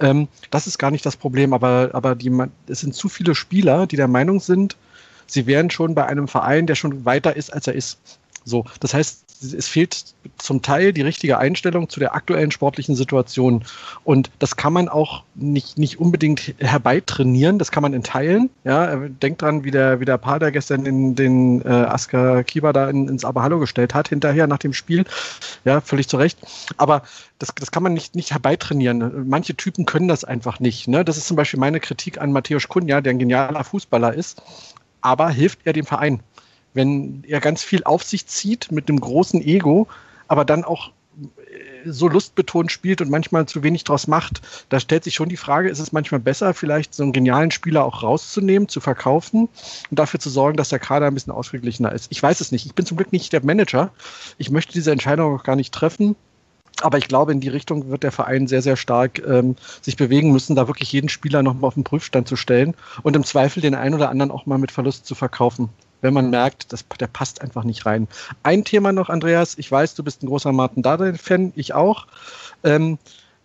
Ähm, das ist gar nicht das Problem, aber, aber die, es sind zu viele Spieler, die der Meinung sind, sie wären schon bei einem Verein, der schon weiter ist, als er ist. So, das heißt, es fehlt zum Teil die richtige Einstellung zu der aktuellen sportlichen Situation. Und das kann man auch nicht, nicht unbedingt herbeitrainieren, das kann man in Teilen. Ja, denkt dran, wie der, wie der Pader gestern in den äh, Asker Kiba da in, ins Aber gestellt hat, hinterher nach dem Spiel. Ja, völlig zu Recht. Aber das, das kann man nicht, nicht herbeitrainieren. Manche Typen können das einfach nicht. Ne? Das ist zum Beispiel meine Kritik an Matthäus Kunja, der ein genialer Fußballer ist. Aber hilft er dem Verein? wenn er ganz viel auf sich zieht mit einem großen Ego, aber dann auch äh, so lustbetont spielt und manchmal zu wenig draus macht, da stellt sich schon die Frage, ist es manchmal besser, vielleicht so einen genialen Spieler auch rauszunehmen, zu verkaufen und dafür zu sorgen, dass der Kader ein bisschen ausgeglichener ist. Ich weiß es nicht. Ich bin zum Glück nicht der Manager. Ich möchte diese Entscheidung auch gar nicht treffen. Aber ich glaube, in die Richtung wird der Verein sehr, sehr stark ähm, sich bewegen müssen, da wirklich jeden Spieler nochmal auf den Prüfstand zu stellen und im Zweifel den einen oder anderen auch mal mit Verlust zu verkaufen wenn man merkt, das, der passt einfach nicht rein. Ein Thema noch, Andreas. Ich weiß, du bist ein großer Martin Dardai-Fan, ich auch. Ähm,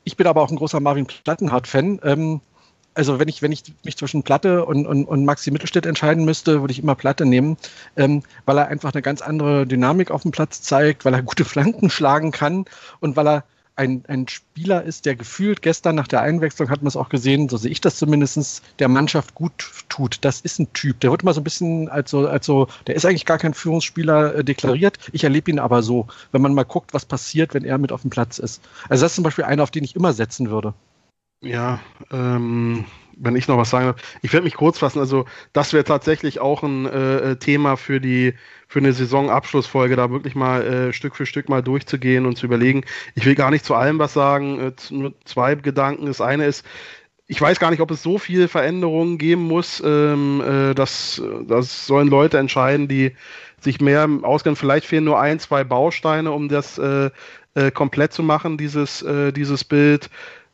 ich bin aber auch ein großer Marvin Plattenhardt-Fan. Ähm, also wenn ich, wenn ich mich zwischen Platte und, und, und Maxi Mittelstädt entscheiden müsste, würde ich immer Platte nehmen, ähm, weil er einfach eine ganz andere Dynamik auf dem Platz zeigt, weil er gute Flanken schlagen kann und weil er ein, ein Spieler ist, der gefühlt gestern nach der Einwechslung, hat man es auch gesehen, so sehe ich das zumindest, der Mannschaft gut tut. Das ist ein Typ. Der wird immer so ein bisschen als so, als so der ist eigentlich gar kein Führungsspieler äh, deklariert. Ich erlebe ihn aber so, wenn man mal guckt, was passiert, wenn er mit auf dem Platz ist. Also das ist zum Beispiel einer, auf den ich immer setzen würde. Ja, ähm, wenn ich noch was sagen darf. Ich werde mich kurz fassen. Also, das wäre tatsächlich auch ein äh, Thema für die für eine Saisonabschlussfolge, da wirklich mal äh, Stück für Stück mal durchzugehen und zu überlegen. Ich will gar nicht zu allem was sagen, äh, nur zwei Gedanken. Das eine ist, ich weiß gar nicht, ob es so viel Veränderungen geben muss. Ähm, äh, das, das sollen Leute entscheiden, die sich mehr auskennen. Vielleicht fehlen nur ein, zwei Bausteine, um das äh, äh, komplett zu machen, dieses, äh, dieses Bild.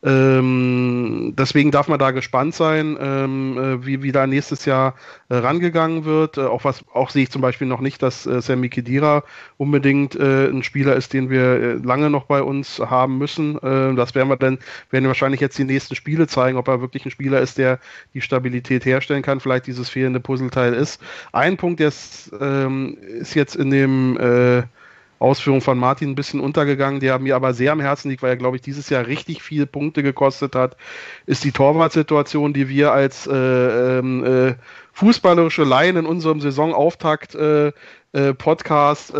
Ähm, deswegen darf man da gespannt sein, ähm, äh, wie, wie da nächstes Jahr äh, rangegangen wird. Äh, auch was auch sehe ich zum Beispiel noch nicht, dass äh, Sammy Kedira unbedingt äh, ein Spieler ist, den wir äh, lange noch bei uns haben müssen. das werden wir dann, werden wir wahrscheinlich jetzt die nächsten Spiele zeigen, ob er wirklich ein Spieler ist, der die Stabilität herstellen kann, vielleicht dieses fehlende Puzzleteil ist. Ein Punkt, der ist, ähm, ist jetzt in dem Ausführung von Martin ein bisschen untergegangen, der mir aber sehr am Herzen liegt, weil er, glaube ich, dieses Jahr richtig viele Punkte gekostet hat, ist die Torwartsituation, die wir als äh, ähm, äh, fußballerische Laien in unserem Saisonauftakt äh, äh Podcast äh,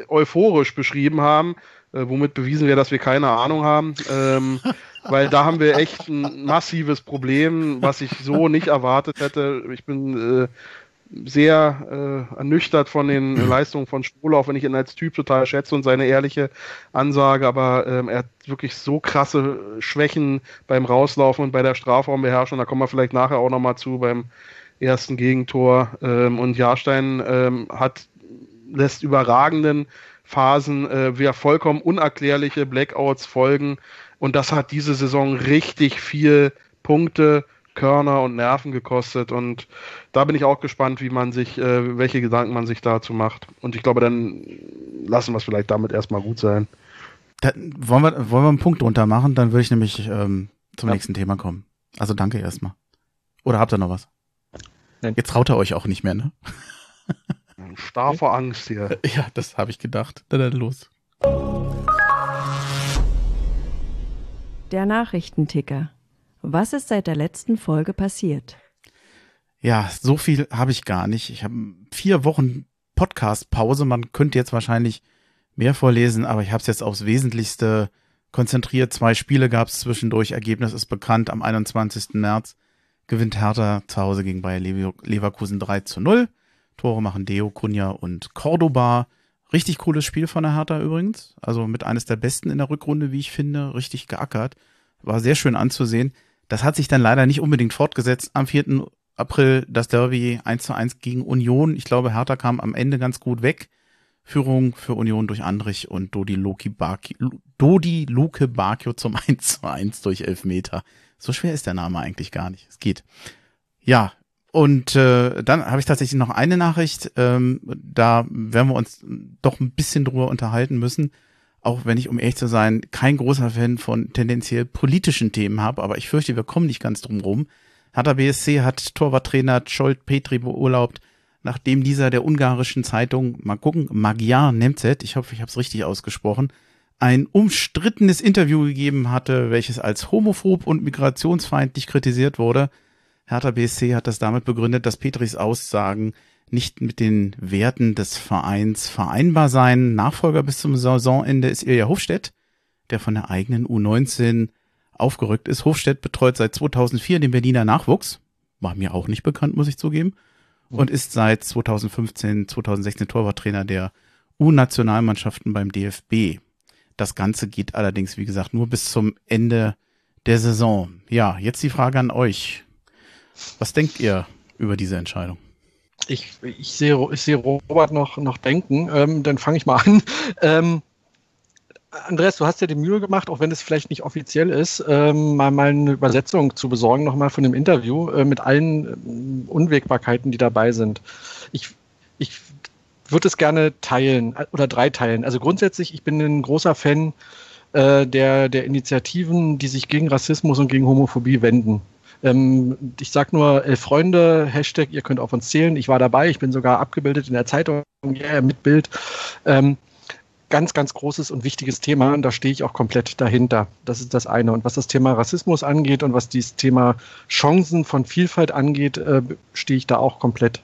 äh, euphorisch beschrieben haben, womit bewiesen wir, dass wir keine Ahnung haben. Ähm, weil da haben wir echt ein massives Problem, was ich so nicht erwartet hätte. Ich bin sehr äh, ernüchtert von den <clears throat> Leistungen von Spurlauf, wenn ich ihn als Typ total schätze und seine ehrliche Ansage, aber ähm, er hat wirklich so krasse Schwächen beim Rauslaufen und bei der Strafraumbeherrschung, da kommen wir vielleicht nachher auch nochmal zu beim ersten Gegentor. Ähm, und Jahrstein ähm, hat lässt überragenden Phasen äh, wir vollkommen unerklärliche Blackouts folgen. Und das hat diese Saison richtig viel Punkte Körner und Nerven gekostet und da bin ich auch gespannt, wie man sich, äh, welche Gedanken man sich dazu macht. Und ich glaube, dann lassen wir es vielleicht damit erstmal gut sein. Da, wollen, wir, wollen wir einen Punkt drunter machen? Dann würde ich nämlich ähm, zum ja. nächsten Thema kommen. Also danke erstmal. Oder habt ihr noch was? Nein. Jetzt traut er euch auch nicht mehr, ne? Starr vor Angst hier. <laughs> Ja, das habe ich gedacht. Dann, dann los. Der Nachrichtenticker. Was ist seit der letzten Folge passiert? Ja, so viel habe ich gar nicht. Ich habe vier Wochen Podcast-Pause. Man könnte jetzt wahrscheinlich mehr vorlesen, aber ich habe es jetzt aufs Wesentlichste konzentriert. Zwei Spiele gab es zwischendurch. Ergebnis ist bekannt. Am 21. März gewinnt Hertha zu Hause gegen Bayer Leverkusen 3 zu 0. Tore machen Deo, Kunja und Cordoba. Richtig cooles Spiel von der Hertha übrigens. Also mit eines der besten in der Rückrunde, wie ich finde. Richtig geackert. War sehr schön anzusehen. Das hat sich dann leider nicht unbedingt fortgesetzt. Am 4. April das Derby 1 zu 1 gegen Union. Ich glaube, Hertha kam am Ende ganz gut weg. Führung für Union durch Andrich und Dodi, Loki Baki, Dodi Luke Bakio zum <laughs> 1 zu 1 durch Elfmeter. So schwer ist der Name eigentlich gar nicht. Es geht. Ja, und äh, dann habe ich tatsächlich noch eine Nachricht. Ähm, da werden wir uns doch ein bisschen drüber unterhalten müssen. Auch wenn ich, um ehrlich zu sein, kein großer Fan von tendenziell politischen Themen habe. Aber ich fürchte, wir kommen nicht ganz drum rum. Hertha BSC hat Torwarttrainer Scholt Petri beurlaubt nachdem dieser der ungarischen Zeitung, mal gucken, Magyar Nemzet, ich hoffe, ich habe es richtig ausgesprochen, ein umstrittenes Interview gegeben hatte, welches als homophob und migrationsfeindlich kritisiert wurde. Hertha BSC hat das damit begründet, dass Petris Aussagen nicht mit den Werten des Vereins vereinbar seien. Nachfolger bis zum Saisonende ist Ilja Hofstedt, der von der eigenen U19 aufgerückt ist. Hofstedt betreut seit 2004 den Berliner Nachwuchs. War mir auch nicht bekannt, muss ich zugeben und ist seit 2015, 2016 Torwarttrainer der U-Nationalmannschaften beim DFB. Das Ganze geht allerdings, wie gesagt, nur bis zum Ende der Saison. Ja, jetzt die Frage an euch. Was denkt ihr über diese Entscheidung? Ich, ich, sehe, ich sehe Robert noch, noch denken. Ähm, dann fange ich mal an. <laughs> Ähm, Andreas, du hast ja die Mühe gemacht, auch wenn es vielleicht nicht offiziell ist, ähm, mal, mal eine Übersetzung zu besorgen, nochmal von dem Interview äh, mit allen äh, Unwägbarkeiten, die dabei sind. Ich, ich würde es gerne teilen äh, oder drei teilen. Also grundsätzlich, ich bin ein großer Fan äh, der, der Initiativen, die sich gegen Rassismus und gegen Homophobie wenden. Ähm, ich sage nur, elf Freunde, Hashtag, ihr könnt auf uns zählen. Ich war dabei, ich bin sogar abgebildet in der Zeitung, yeah, mit Bild. Ähm, ganz, ganz großes und wichtiges Thema und da stehe ich auch komplett dahinter. Das ist das eine. Und was das Thema Rassismus angeht und was dieses Thema Chancen von Vielfalt angeht, äh, stehe ich da auch komplett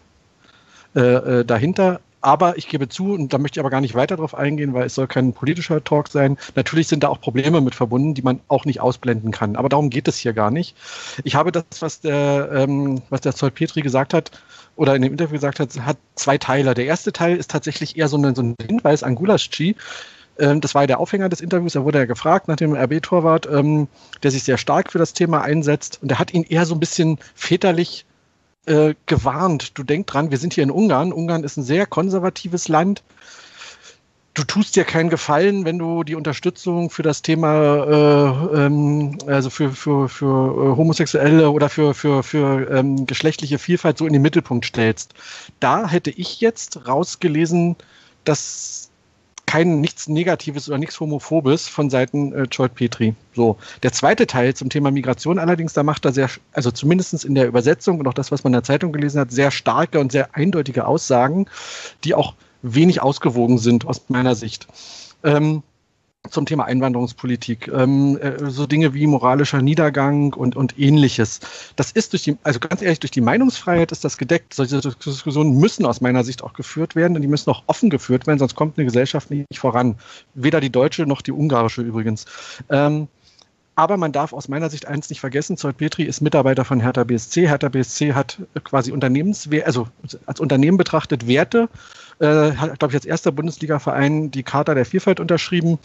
äh, äh, dahinter. Aber ich gebe zu, und da möchte ich aber gar nicht weiter drauf eingehen, weil es soll kein politischer Talk sein. Natürlich sind da auch Probleme mit verbunden, die man auch nicht ausblenden kann. Aber darum geht es hier gar nicht. Ich habe das, was der, ähm, was der Zoll Petri gesagt hat, oder in dem Interview gesagt hat, hat zwei Teile. Der erste Teil ist tatsächlich eher so ein, so ein Hinweis an Gulaschi. Ähm, das war ja der Aufhänger des Interviews. Da wurde er gefragt nach dem RB-Torwart, ähm, der sich sehr stark für das Thema einsetzt. Und er hat ihn eher so ein bisschen väterlich äh, gewarnt. Du denk dran, wir sind hier in Ungarn. Ungarn ist ein sehr konservatives Land du tust dir keinen Gefallen, wenn du die Unterstützung für das Thema, äh, ähm, also für, für, für äh, Homosexuelle oder für, für, für ähm, geschlechtliche Vielfalt so in den Mittelpunkt stellst. Da hätte ich jetzt rausgelesen, dass kein nichts Negatives oder nichts Homophobes von Seiten äh, Petri. So. Der zweite Teil zum Thema Migration allerdings, da macht er sehr, also zumindest in der Übersetzung und auch das, was man in der Zeitung gelesen hat, sehr starke und sehr eindeutige Aussagen, die auch wenig ausgewogen sind aus meiner Sicht. Ähm, zum Thema Einwanderungspolitik, ähm, äh, so Dinge wie moralischer Niedergang und, und ähnliches. Das ist durch die, also ganz ehrlich, durch die Meinungsfreiheit ist das gedeckt. Solche Diskussionen müssen aus meiner Sicht auch geführt werden und die müssen auch offen geführt werden, sonst kommt eine Gesellschaft nicht voran. Weder die deutsche noch die ungarische übrigens. Ähm, aber man darf aus meiner Sicht eins nicht vergessen, Zoll Petri ist Mitarbeiter von Hertha BSC. Hertha BSC hat quasi Unternehmenswert, also als Unternehmen betrachtet Werte, äh, hat, glaube ich, als erster Bundesliga-Verein die Charta der Vielfalt unterschrieben.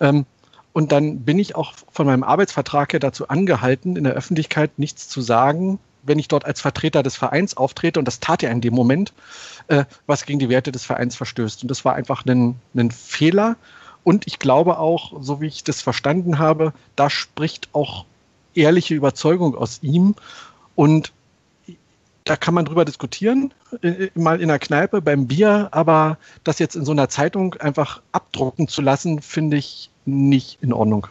Ähm, und dann bin ich auch von meinem Arbeitsvertrag her dazu angehalten, in der Öffentlichkeit nichts zu sagen, wenn ich dort als Vertreter des Vereins auftrete, und das tat er in dem Moment, äh, was gegen die Werte des Vereins verstößt. Und das war einfach ein, ein Fehler. Und ich glaube auch, so wie ich das verstanden habe, da spricht auch ehrliche Überzeugung aus ihm. Und da kann man drüber diskutieren, äh, mal in der Kneipe beim Bier, aber das jetzt in so einer Zeitung einfach abdrucken zu lassen, finde ich nicht in Ordnung.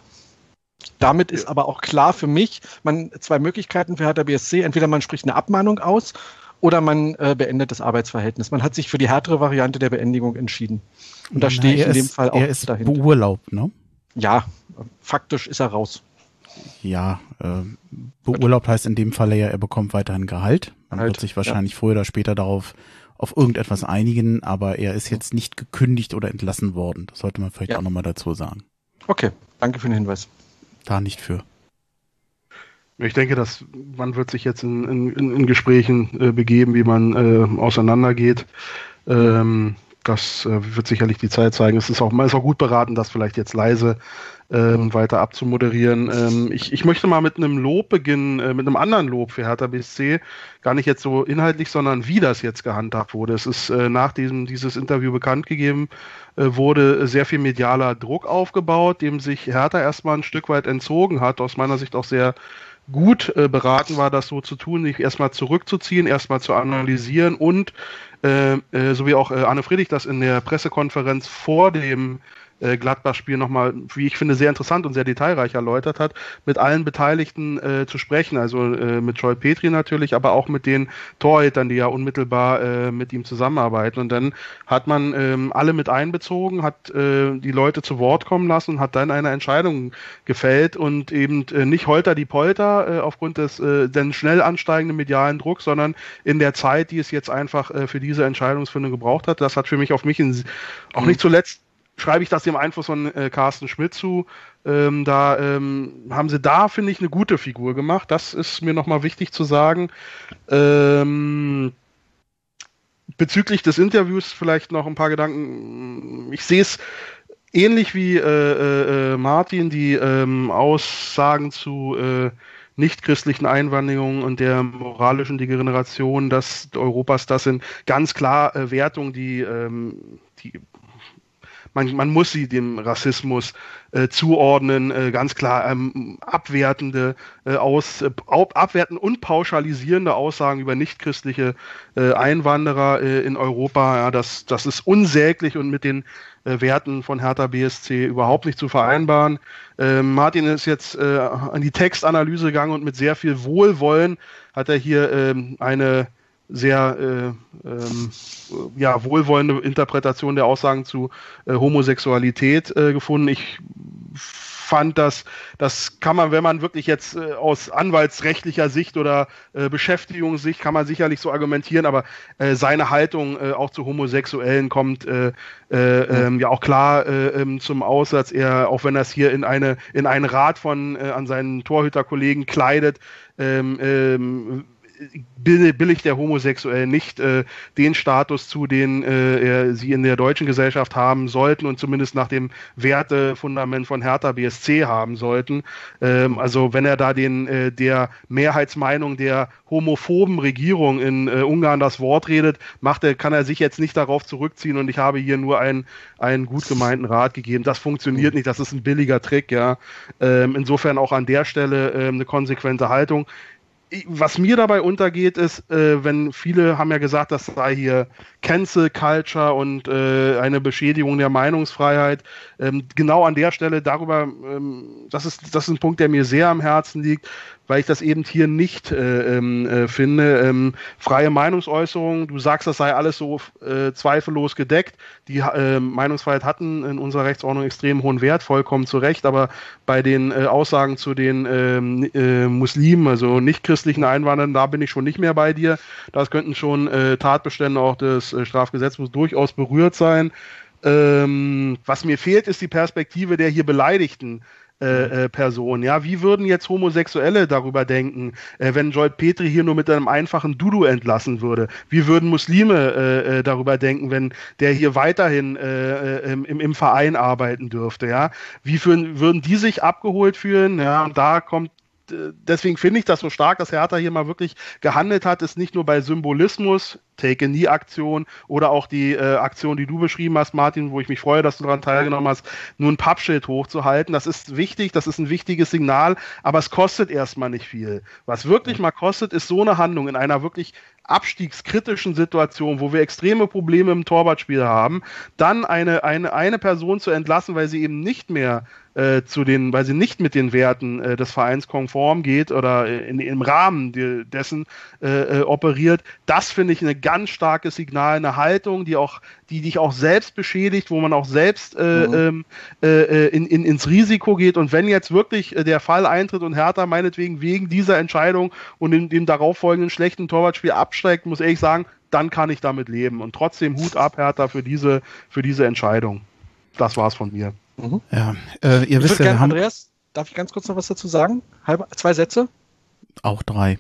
Damit ist aber auch klar für mich, man zwei Möglichkeiten für Hertha BSC. Entweder man spricht eine Abmahnung aus oder man äh, beendet das Arbeitsverhältnis. Man hat sich für die härtere Variante der Beendigung entschieden. Und da stehe ich in dem ist, Fall auch er ist dahinter. beurlaubt, ne? Ja, faktisch ist er raus. Ja, äh, beurlaubt heißt in dem Fall ja, er bekommt weiterhin Gehalt. Man halt, wird sich wahrscheinlich ja. früher oder später darauf auf irgendetwas einigen, aber er ist jetzt nicht gekündigt oder entlassen worden. Das sollte man vielleicht ja. auch nochmal dazu sagen. Okay, danke für den Hinweis. Da nicht für. Ich denke, dass man wird sich jetzt in, in, in Gesprächen äh, begeben, wie man äh, auseinandergeht. Ähm, das äh, wird sicherlich die Zeit zeigen. Es ist auch, man ist auch gut beraten, das vielleicht jetzt leise ähm, weiter abzumoderieren. Ähm, ich, ich möchte mal mit einem Lob beginnen, äh, mit einem anderen Lob für Hertha BSC. Gar nicht jetzt so inhaltlich, sondern wie das jetzt gehandhabt wurde. Es ist äh, nach diesem dieses Interview bekannt gegeben, äh, wurde sehr viel medialer Druck aufgebaut, dem sich Hertha erstmal ein Stück weit entzogen hat. Aus meiner Sicht auch sehr gut äh, beraten war, das so zu tun, sich erstmal zurückzuziehen, erstmal zu analysieren und äh, äh, so wie auch äh, Anne Friedrich das in der Pressekonferenz vor dem äh, Gladbach-Spiel nochmal, wie ich finde, sehr interessant und sehr detailreich erläutert hat, mit allen Beteiligten äh, zu sprechen. Also äh, mit Joel Petri natürlich, aber auch mit den Torhütern, die ja unmittelbar äh, mit ihm zusammenarbeiten. Und dann hat man ähm, alle mit einbezogen, hat äh, die Leute zu Wort kommen lassen und hat dann eine Entscheidung gefällt und eben äh, nicht holter die Polter äh, aufgrund des äh, denn schnell ansteigenden medialen Drucks, sondern in der Zeit, die es jetzt einfach äh, für diese Entscheidungsfindung gebraucht hat. Das hat für mich auf mich in, auch nicht zuletzt schreibe ich das dem Einfluss von äh, Carsten Schmidt zu. Ähm, da ähm, haben sie da, finde ich, eine gute Figur gemacht. Das ist mir nochmal wichtig zu sagen. Ähm, bezüglich des Interviews vielleicht noch ein paar Gedanken. Ich sehe es ähnlich wie äh, äh, äh, Martin, die ähm, Aussagen zu äh, nichtchristlichen Einwanderungen und der moralischen Degeneration des Europas, das sind ganz klar äh, Wertungen, die, ähm, die man, man muss sie dem Rassismus äh, zuordnen, äh, ganz klar ähm, abwertende äh, aus, äh, abwerten und pauschalisierende Aussagen über nichtchristliche äh, Einwanderer äh, in Europa. Ja, das, das ist unsäglich und mit den Werten von Hertha BSC überhaupt nicht zu vereinbaren. Äh, Martin ist jetzt an die Textanalyse gegangen und mit sehr viel Wohlwollen hat er hier äh, eine sehr äh, ähm, ja, wohlwollende Interpretation der Aussagen zu äh, Homosexualität äh, gefunden. Ich fand, dass das kann man, wenn man wirklich jetzt äh, aus anwaltsrechtlicher Sicht oder äh, Beschäftigungssicht kann man sicherlich so argumentieren, aber äh, seine Haltung äh, auch zu Homosexuellen kommt äh, äh, ähm, ja auch klar äh, ähm, zum Aussatz. Er, auch wenn er es hier in eine in einen Rat von an seinen Torhüterkollegen kleidet, ähm, ähm, billigt der Homosexuell nicht äh, den Status zu, den äh, sie in der deutschen Gesellschaft haben sollten und zumindest nach dem Wertefundament von Hertha BSC haben sollten. Ähm, also wenn er da den äh, der Mehrheitsmeinung der homophoben Regierung in äh, Ungarn das Wort redet, macht er, kann er sich jetzt nicht darauf zurückziehen und ich habe hier nur einen, einen gut gemeinten Rat gegeben. Das funktioniert nicht, das ist ein billiger Trick, ja. Ähm, insofern auch an der Stelle ähm, eine konsequente Haltung was mir dabei untergeht, ist, äh, wenn viele haben ja gesagt, das sei hier Cancel Culture und äh, eine Beschädigung der Meinungsfreiheit. Ähm, genau an der Stelle darüber, ähm, das ist das ist ein Punkt, der mir sehr am Herzen liegt, weil ich das eben hier nicht äh, ähm, äh, finde. Ähm, freie Meinungsäußerung, du sagst, das sei alles so äh, zweifellos gedeckt. Die äh, Meinungsfreiheit hatten in unserer Rechtsordnung extrem hohen Wert, vollkommen zu Recht, aber bei den äh, Aussagen zu den ähm, äh, Muslimen, also nicht christlichen Einwanderern, da bin ich schon nicht mehr bei dir. Das könnten schon äh, Tatbestände auch des Strafgesetzbuchs durchaus berührt sein. Ähm, was mir fehlt, ist die Perspektive der hier Beleidigten. Äh, äh, Person. Ja, wie würden jetzt Homosexuelle darüber denken, äh, wenn Joel Petri hier nur mit einem einfachen Dudu entlassen würde? Wie würden Muslime äh, äh darüber denken, wenn der hier weiterhin äh, im, im Verein arbeiten dürfte? Ja, wie für, würden die sich abgeholt fühlen? Ja, und da kommt deswegen finde ich das so stark, dass Hertha hier mal wirklich gehandelt hat, ist nicht nur bei Symbolismus, Take-a-Knee-Aktion oder auch die äh, Aktion, die du beschrieben hast, Martin, wo ich mich freue, dass du daran teilgenommen hast, nur ein Pappschild hochzuhalten. Das ist wichtig, das ist ein wichtiges Signal, aber es kostet erstmal nicht viel. Was wirklich mal kostet, ist so eine Handlung in einer wirklich abstiegskritischen Situation, wo wir extreme Probleme im Torwartspiel haben, dann eine, eine, eine Person zu entlassen, weil sie eben nicht mehr äh, zu den, weil sie nicht mit den Werten äh, des Vereins konform geht oder in, im Rahmen de, dessen äh, äh, operiert, das finde ich ein ganz starkes Signal, eine Haltung, die auch, die dich auch selbst beschädigt, wo man auch selbst äh, mhm. Ähm, äh, in, in, ins Risiko geht. Und wenn jetzt wirklich der Fall eintritt und Hertha meinetwegen wegen dieser Entscheidung und in, dem darauffolgenden schlechten Torwartspiel absteigt, muss ich sagen, dann kann ich damit leben. Und trotzdem Hut ab, Hertha, für diese, für diese Entscheidung. Das war's von mir. Mhm. Ja, äh, ihr ich wisst ja, gerne, Andreas, darf ich ganz kurz noch was dazu sagen? Halb, zwei Sätze? Auch drei.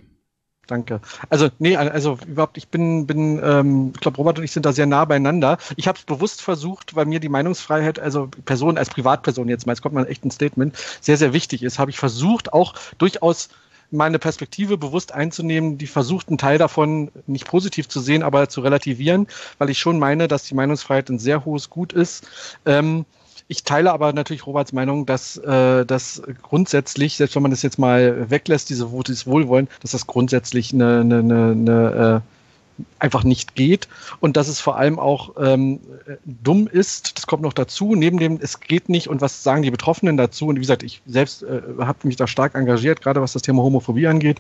danke. Also, nee, also überhaupt, ich bin, bin ähm, ich glaube, Robert und ich sind da sehr nah beieinander. Ich habe es bewusst versucht, weil mir die Meinungsfreiheit, also Person als Privatperson jetzt mal, jetzt kommt man echt ein Statement, sehr, sehr wichtig ist, habe ich versucht, auch durchaus meine Perspektive bewusst einzunehmen, die versucht, einen Teil davon nicht positiv zu sehen, aber zu relativieren, weil ich schon meine, dass die Meinungsfreiheit ein sehr hohes Gut ist. Ähm, ich teile aber natürlich Roberts Meinung, dass äh, das grundsätzlich, selbst wenn man das jetzt mal weglässt, diese dieses Wohlwollen, dass das grundsätzlich eine, eine, eine, eine äh, einfach nicht geht und dass es vor allem auch ähm, dumm ist. Das kommt noch dazu. Neben dem, es geht nicht und was sagen die Betroffenen dazu? Und wie gesagt, ich selbst äh, habe mich da stark engagiert, gerade was das Thema Homophobie angeht.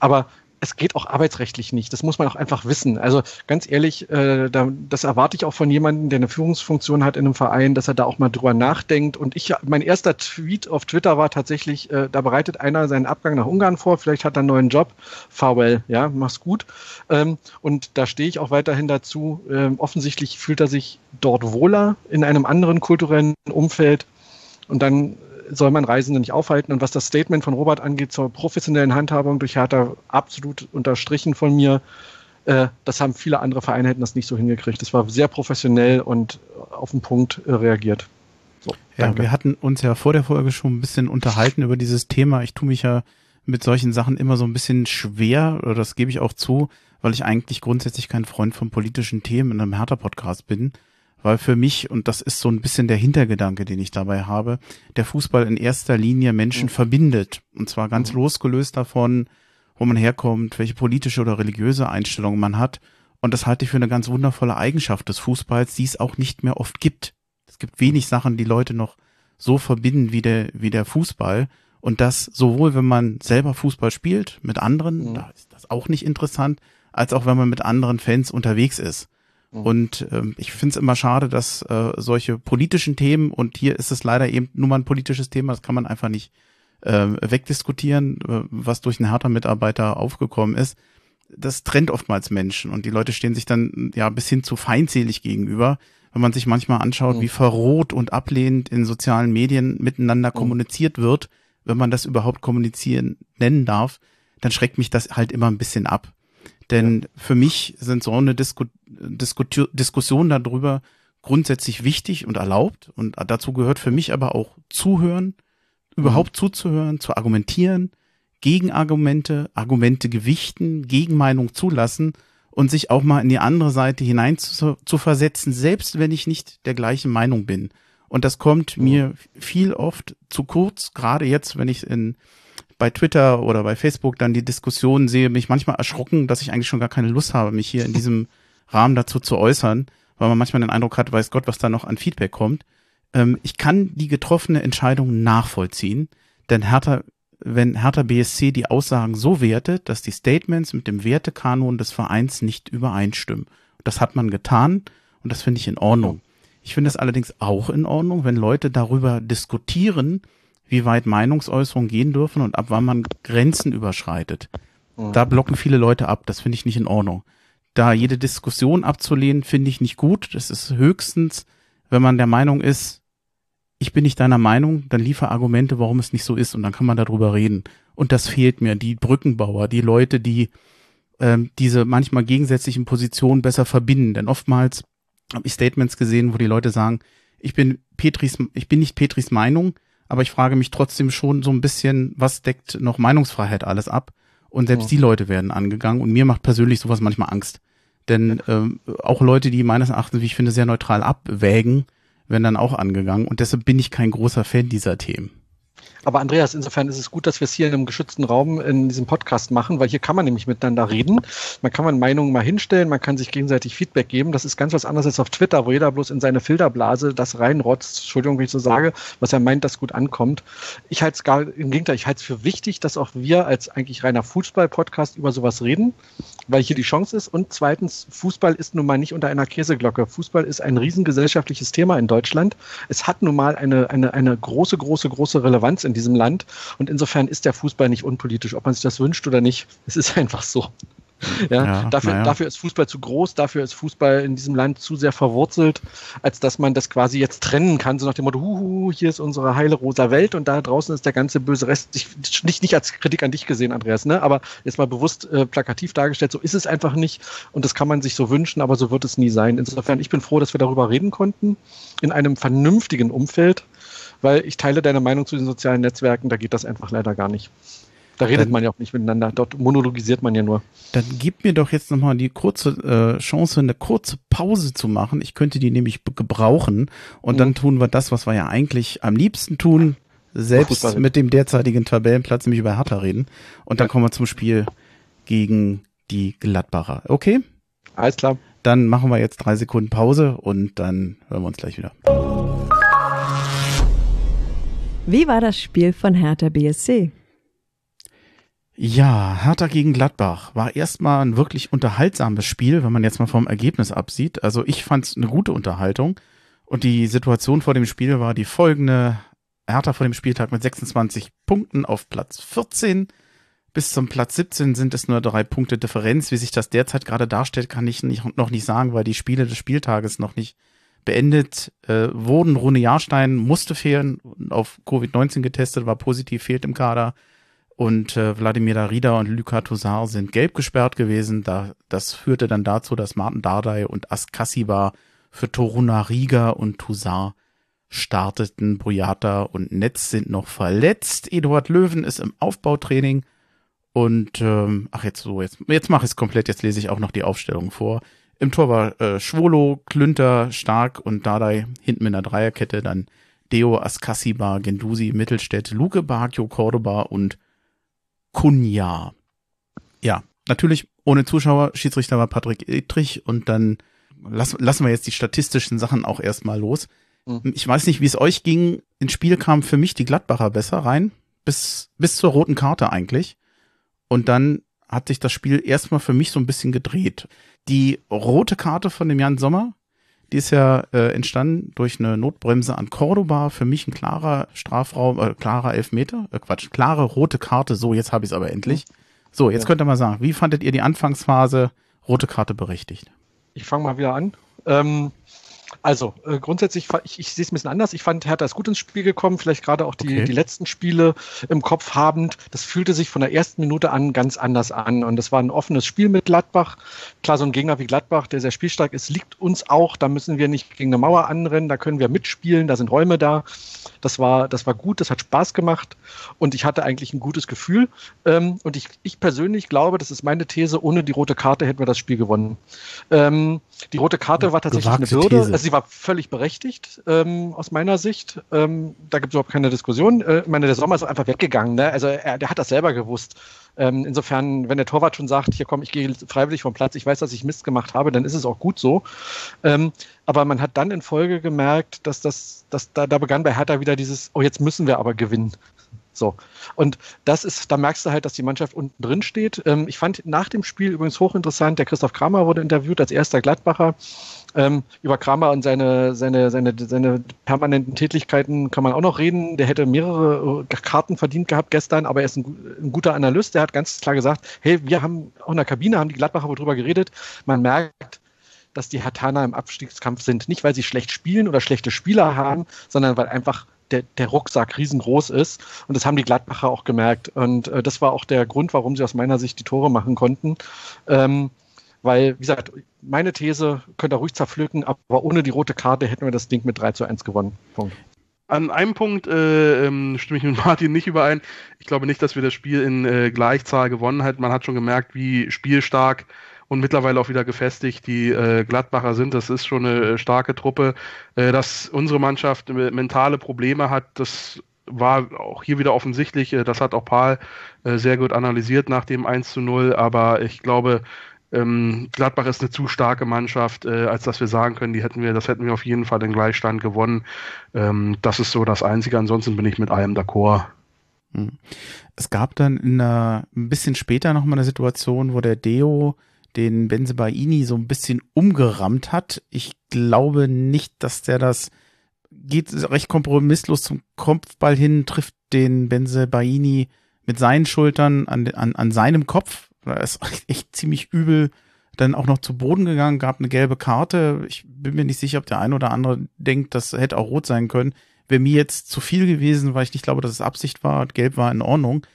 Aber es geht auch arbeitsrechtlich nicht. Das muss man auch einfach wissen. Also ganz ehrlich, äh, da, das erwarte ich auch von jemandem, der eine Führungsfunktion hat in einem Verein, dass er da auch mal drüber nachdenkt. Und ich, mein erster Tweet auf Twitter war tatsächlich, äh, da bereitet einer seinen Abgang nach Ungarn vor. Vielleicht hat er einen neuen Job. Farewell, ja, mach's gut. Ähm, und da stehe ich auch weiterhin dazu. Ähm, offensichtlich fühlt er sich dort wohler in einem anderen kulturellen Umfeld. Und dann soll man Reisende nicht aufhalten. Und was das Statement von Robert angeht zur professionellen Handhabung durch Hertha, absolut unterstrichen von mir. Äh, das haben viele andere Vereine hätten das nicht so hingekriegt. Das war sehr professionell und auf den Punkt äh, reagiert. So, ja, wir hatten uns ja vor der Folge schon ein bisschen unterhalten über dieses Thema. Ich tue mich ja mit solchen Sachen immer so ein bisschen schwer, oder das gebe ich auch zu, weil ich eigentlich grundsätzlich kein Freund von politischen Themen in einem Hertha-Podcast bin weil für mich, und das ist so ein bisschen der Hintergedanke, den ich dabei habe, der Fußball in erster Linie Menschen mhm. verbindet. Und zwar ganz mhm. losgelöst davon, wo man herkommt, welche politische oder religiöse Einstellung man hat. Und das halte ich für eine ganz wundervolle Eigenschaft des Fußballs, die es auch nicht mehr oft gibt. Es gibt wenig Sachen, die Leute noch so verbinden wie der, wie der Fußball. Und das sowohl, wenn man selber Fußball spielt mit anderen, mhm. da ist das auch nicht interessant, als auch wenn man mit anderen Fans unterwegs ist. Mhm. Und ähm, ich finde es immer schade, dass äh, solche politischen Themen, und hier ist es leider eben nur mal ein politisches Thema, das kann man einfach nicht äh, wegdiskutieren, äh, was durch einen härter Mitarbeiter aufgekommen ist. Das trennt oftmals Menschen und die Leute stehen sich dann ja bis hin zu feindselig gegenüber, wenn man sich manchmal anschaut, mhm. wie verroht und ablehnend in sozialen Medien miteinander mhm. kommuniziert wird, wenn man das überhaupt kommunizieren nennen darf, dann schreckt mich das halt immer ein bisschen ab. Denn ja. für mich sind so eine Disku Disku Diskussion darüber grundsätzlich wichtig und erlaubt. Und dazu gehört für mich aber auch zuhören, überhaupt mhm. zuzuhören, zu argumentieren, Gegenargumente, Argumente gewichten, Gegenmeinung zulassen und sich auch mal in die andere Seite hinein zu, zu versetzen, selbst wenn ich nicht der gleichen Meinung bin. Und das kommt mhm. mir viel oft zu kurz, gerade jetzt, wenn ich in bei Twitter oder bei Facebook dann die Diskussion sehe, mich manchmal erschrocken, dass ich eigentlich schon gar keine Lust habe, mich hier in diesem Rahmen dazu zu äußern, weil man manchmal den Eindruck hat, weiß Gott, was da noch an Feedback kommt. Ähm, ich kann die getroffene Entscheidung nachvollziehen, denn Hertha, wenn Hertha BSC die Aussagen so wertet, dass die Statements mit dem Wertekanon des Vereins nicht übereinstimmen. Das hat man getan und das finde ich in Ordnung. Ich finde es allerdings auch in Ordnung, wenn Leute darüber diskutieren, wie weit Meinungsäußerungen gehen dürfen und ab wann man Grenzen überschreitet. Da blocken viele Leute ab. Das finde ich nicht in Ordnung. Da jede Diskussion abzulehnen, finde ich nicht gut. Das ist höchstens, wenn man der Meinung ist, ich bin nicht deiner Meinung, dann liefer Argumente, warum es nicht so ist und dann kann man darüber reden. Und das fehlt mir. Die Brückenbauer, die Leute, die ähm, diese manchmal gegensätzlichen Positionen besser verbinden. Denn oftmals habe ich Statements gesehen, wo die Leute sagen, ich bin Petris, ich bin nicht Petris Meinung, aber ich frage mich trotzdem schon so ein bisschen, was deckt noch Meinungsfreiheit alles ab? Und selbst ja. die Leute werden angegangen und mir macht persönlich sowas manchmal Angst. Denn ähm, auch Leute, die meines Erachtens, wie ich finde, sehr neutral abwägen, werden dann auch angegangen. Und deshalb bin ich kein großer Fan dieser Themen. Aber Andreas, insofern ist es gut, dass wir es hier in einem geschützten Raum in diesem Podcast machen, weil hier kann man nämlich miteinander reden. Man kann man Meinungen mal hinstellen, man kann sich gegenseitig Feedback geben. Das ist ganz was anderes als auf Twitter, wo jeder bloß in seine Filterblase das reinrotzt, Entschuldigung, wenn ich so sage, was er meint, das gut ankommt. Ich halte es gar im Gegenteil, ich halte es für wichtig, dass auch wir als eigentlich reiner Fußball-Podcast über sowas reden, weil hier die Chance ist. Und zweitens, Fußball ist nun mal nicht unter einer Käseglocke. Fußball ist ein riesengesellschaftliches Thema in Deutschland. Es hat nun mal eine, eine, eine große, große, große Relevanz in in diesem Land. Und insofern ist der Fußball nicht unpolitisch, ob man sich das wünscht oder nicht. Es ist <laughs> einfach so. ja, ja dafür, ja. dafür ist Fußball zu groß, dafür ist Fußball in diesem Land zu sehr verwurzelt, als dass man das quasi jetzt trennen kann, so nach dem Motto, huhu, hier ist unsere heile rosa Welt und da draußen ist der ganze böse Rest. Ich, nicht, nicht als Kritik an dich gesehen, Andreas, ne? aber jetzt mal bewusst äh, plakativ dargestellt, so ist es einfach nicht und das kann man sich so wünschen, aber so wird es nie sein. Insofern, ich bin froh, dass wir darüber reden konnten, in einem vernünftigen Umfeld, weil ich teile deine Meinung zu den sozialen Netzwerken, da geht das einfach leider gar nicht. Da redet dann, man ja auch nicht miteinander. Dort monologisiert man ja nur. Dann gib mir doch jetzt nochmal die kurze äh, Chance, eine kurze Pause zu machen. Ich könnte die nämlich gebrauchen. Und mhm. dann tun wir das, was wir ja eigentlich am liebsten tun. Selbst mit dem derzeitigen Tabellenplatz, nämlich über Hertha reden. Und dann ja. kommen wir zum Spiel gegen die Gladbacher. Okay? Alles klar. Dann machen wir jetzt drei Sekunden Pause und dann hören wir uns gleich wieder. Wie war das Spiel von Hertha BSC? Ja, Hertha gegen Gladbach war erstmal ein wirklich unterhaltsames Spiel, wenn man jetzt mal vom Ergebnis absieht. Also ich fand es eine gute Unterhaltung. Und die Situation vor dem Spiel war die folgende. Hertha vor dem Spieltag mit 26 Punkten auf Platz 14. Bis zum Platz 17 sind es nur drei Punkte Differenz. Wie sich das derzeit gerade darstellt, kann ich nicht, noch nicht sagen, weil die Spiele des Spieltages noch nicht beendet äh, wurden. Rune Jahrstein musste fehlen, auf Covid-19 getestet, war positiv, fehlt im Kader und äh, Wladimir Darida und Luka Toussaint sind gelb gesperrt gewesen. Da, das führte dann dazu, dass Martin Dardai und Askasiba für Toruna Riga und Toussaint starteten. Boyata und Netz sind noch verletzt. Eduard Löwen ist im Aufbautraining. Und ähm, ach jetzt so, jetzt, jetzt mache ich es komplett, jetzt lese ich auch noch die Aufstellung vor. Im Tor war äh, Schwolo, Klünter, Stark und Dardai hinten mit einer Dreierkette, dann Deo, Askasiba, Gendusi, Mittelstädt, Luke Bakio, Cordoba und Kunja. Ja, natürlich ohne Zuschauer. Schiedsrichter war Patrick Edrich und dann lass, lassen wir jetzt die statistischen Sachen auch erstmal los. Mhm. Ich weiß nicht, wie es euch ging. Ins Spiel kam für mich die Gladbacher besser rein. Bis, bis zur roten Karte eigentlich. Und dann hat sich das Spiel erstmal für mich so ein bisschen gedreht. Die rote Karte von dem Jan Sommer, die ist ja äh, entstanden durch eine Notbremse an Cordoba. Für mich ein klarer Strafraum, äh, klarer Elfmeter, äh, Quatsch, klare rote Karte. So, jetzt habe ich es aber endlich. So, jetzt ja. könnt ihr mal sagen, wie fandet ihr die Anfangsphase rote Karte berechtigt? Ich fange mal wieder an. Ähm, also äh, grundsätzlich, ich, ich sehe es ein bisschen anders. Ich fand, Hertha ist gut ins Spiel gekommen, vielleicht gerade auch die, okay. die letzten Spiele im Kopf habend. Das fühlte sich von der ersten Minute an ganz anders an. Und das war ein offenes Spiel mit Gladbach. Klar, so ein Gegner wie Gladbach, der sehr spielstark ist, liegt uns auch. Da müssen wir nicht gegen eine Mauer anrennen, da können wir mitspielen, da sind Räume da. Das war, das war gut, das hat Spaß gemacht und ich hatte eigentlich ein gutes Gefühl. Ähm, und ich, ich persönlich glaube, das ist meine These, ohne die rote Karte hätten wir das Spiel gewonnen. Ähm, die rote Karte war tatsächlich Gewagte eine Bürde. Also sie war völlig berechtigt ähm, aus meiner Sicht. Ähm, da gibt es überhaupt keine Diskussion. Äh, ich meine, der Sommer ist einfach weggegangen. Ne? Also er, der hat das selber gewusst. Ähm, insofern, wenn der Torwart schon sagt, hier komm, ich gehe freiwillig vom Platz, ich weiß, dass ich Mist gemacht habe, dann ist es auch gut so. Ähm, aber man hat dann in Folge gemerkt, dass das, dass da, da begann bei Hertha wieder dieses, oh, jetzt müssen wir aber gewinnen. So. Und das ist, da merkst du halt, dass die Mannschaft unten drin steht. Ähm, ich fand nach dem Spiel übrigens hochinteressant, der Christoph Kramer wurde interviewt als erster Gladbacher. Ähm, über Kramer und seine, seine, seine, seine permanenten Tätigkeiten kann man auch noch reden. Der hätte mehrere äh, Karten verdient gehabt gestern, aber er ist ein, ein guter Analyst. Der hat ganz klar gesagt, hey, wir haben auch in der Kabine, haben die Gladbacher wohl drüber geredet. Man merkt, dass die Hatana im Abstiegskampf sind. Nicht, weil sie schlecht spielen oder schlechte Spieler haben, sondern weil einfach der, der Rucksack riesengroß ist. Und das haben die Gladbacher auch gemerkt. Und äh, das war auch der Grund, warum sie aus meiner Sicht die Tore machen konnten. Ähm, weil, wie gesagt, meine These könnt ihr ruhig zerpflücken, aber ohne die rote Karte hätten wir das Ding mit 3 zu 1 gewonnen. Punkt. An einem Punkt äh, ähm, stimme ich mit <laughs> Martin nicht überein. Ich glaube nicht, dass wir das Spiel in äh, Gleichzahl gewonnen hätten. Man hat schon gemerkt, wie spielstark und mittlerweile auch wieder gefestigt die äh, Gladbacher sind. Das ist schon eine äh, starke Truppe. Äh, dass unsere Mannschaft äh, mentale Probleme hat, das war auch hier wieder offensichtlich. Das hat auch Paul sehr gut analysiert nach dem 1 zu 0. Aber ich glaube, ähm, Gladbach ist eine zu starke Mannschaft, äh, als dass wir sagen können, die hätten wir, das hätten wir auf jeden Fall den Gleichstand gewonnen. Ähm, das ist so das Einzige. Ansonsten bin ich mit allem d'accord. Hm. Es gab dann in einer, ein bisschen später nochmal eine Situation, wo der Deo den Benzebaini so ein bisschen umgerammt hat. Ich glaube nicht, dass der das geht recht kompromisslos zum Kopfball hin, trifft den Benzebaini mit seinen Schultern an, an, an seinem Kopf, Da ist echt ziemlich übel dann auch noch zu Boden gegangen, gab eine gelbe Karte. Ich bin mir nicht sicher, ob der ein oder andere denkt, das hätte auch rot sein können. Wäre mir jetzt zu viel gewesen, weil ich nicht glaube, dass es Absicht war. Gelb war in Ordnung.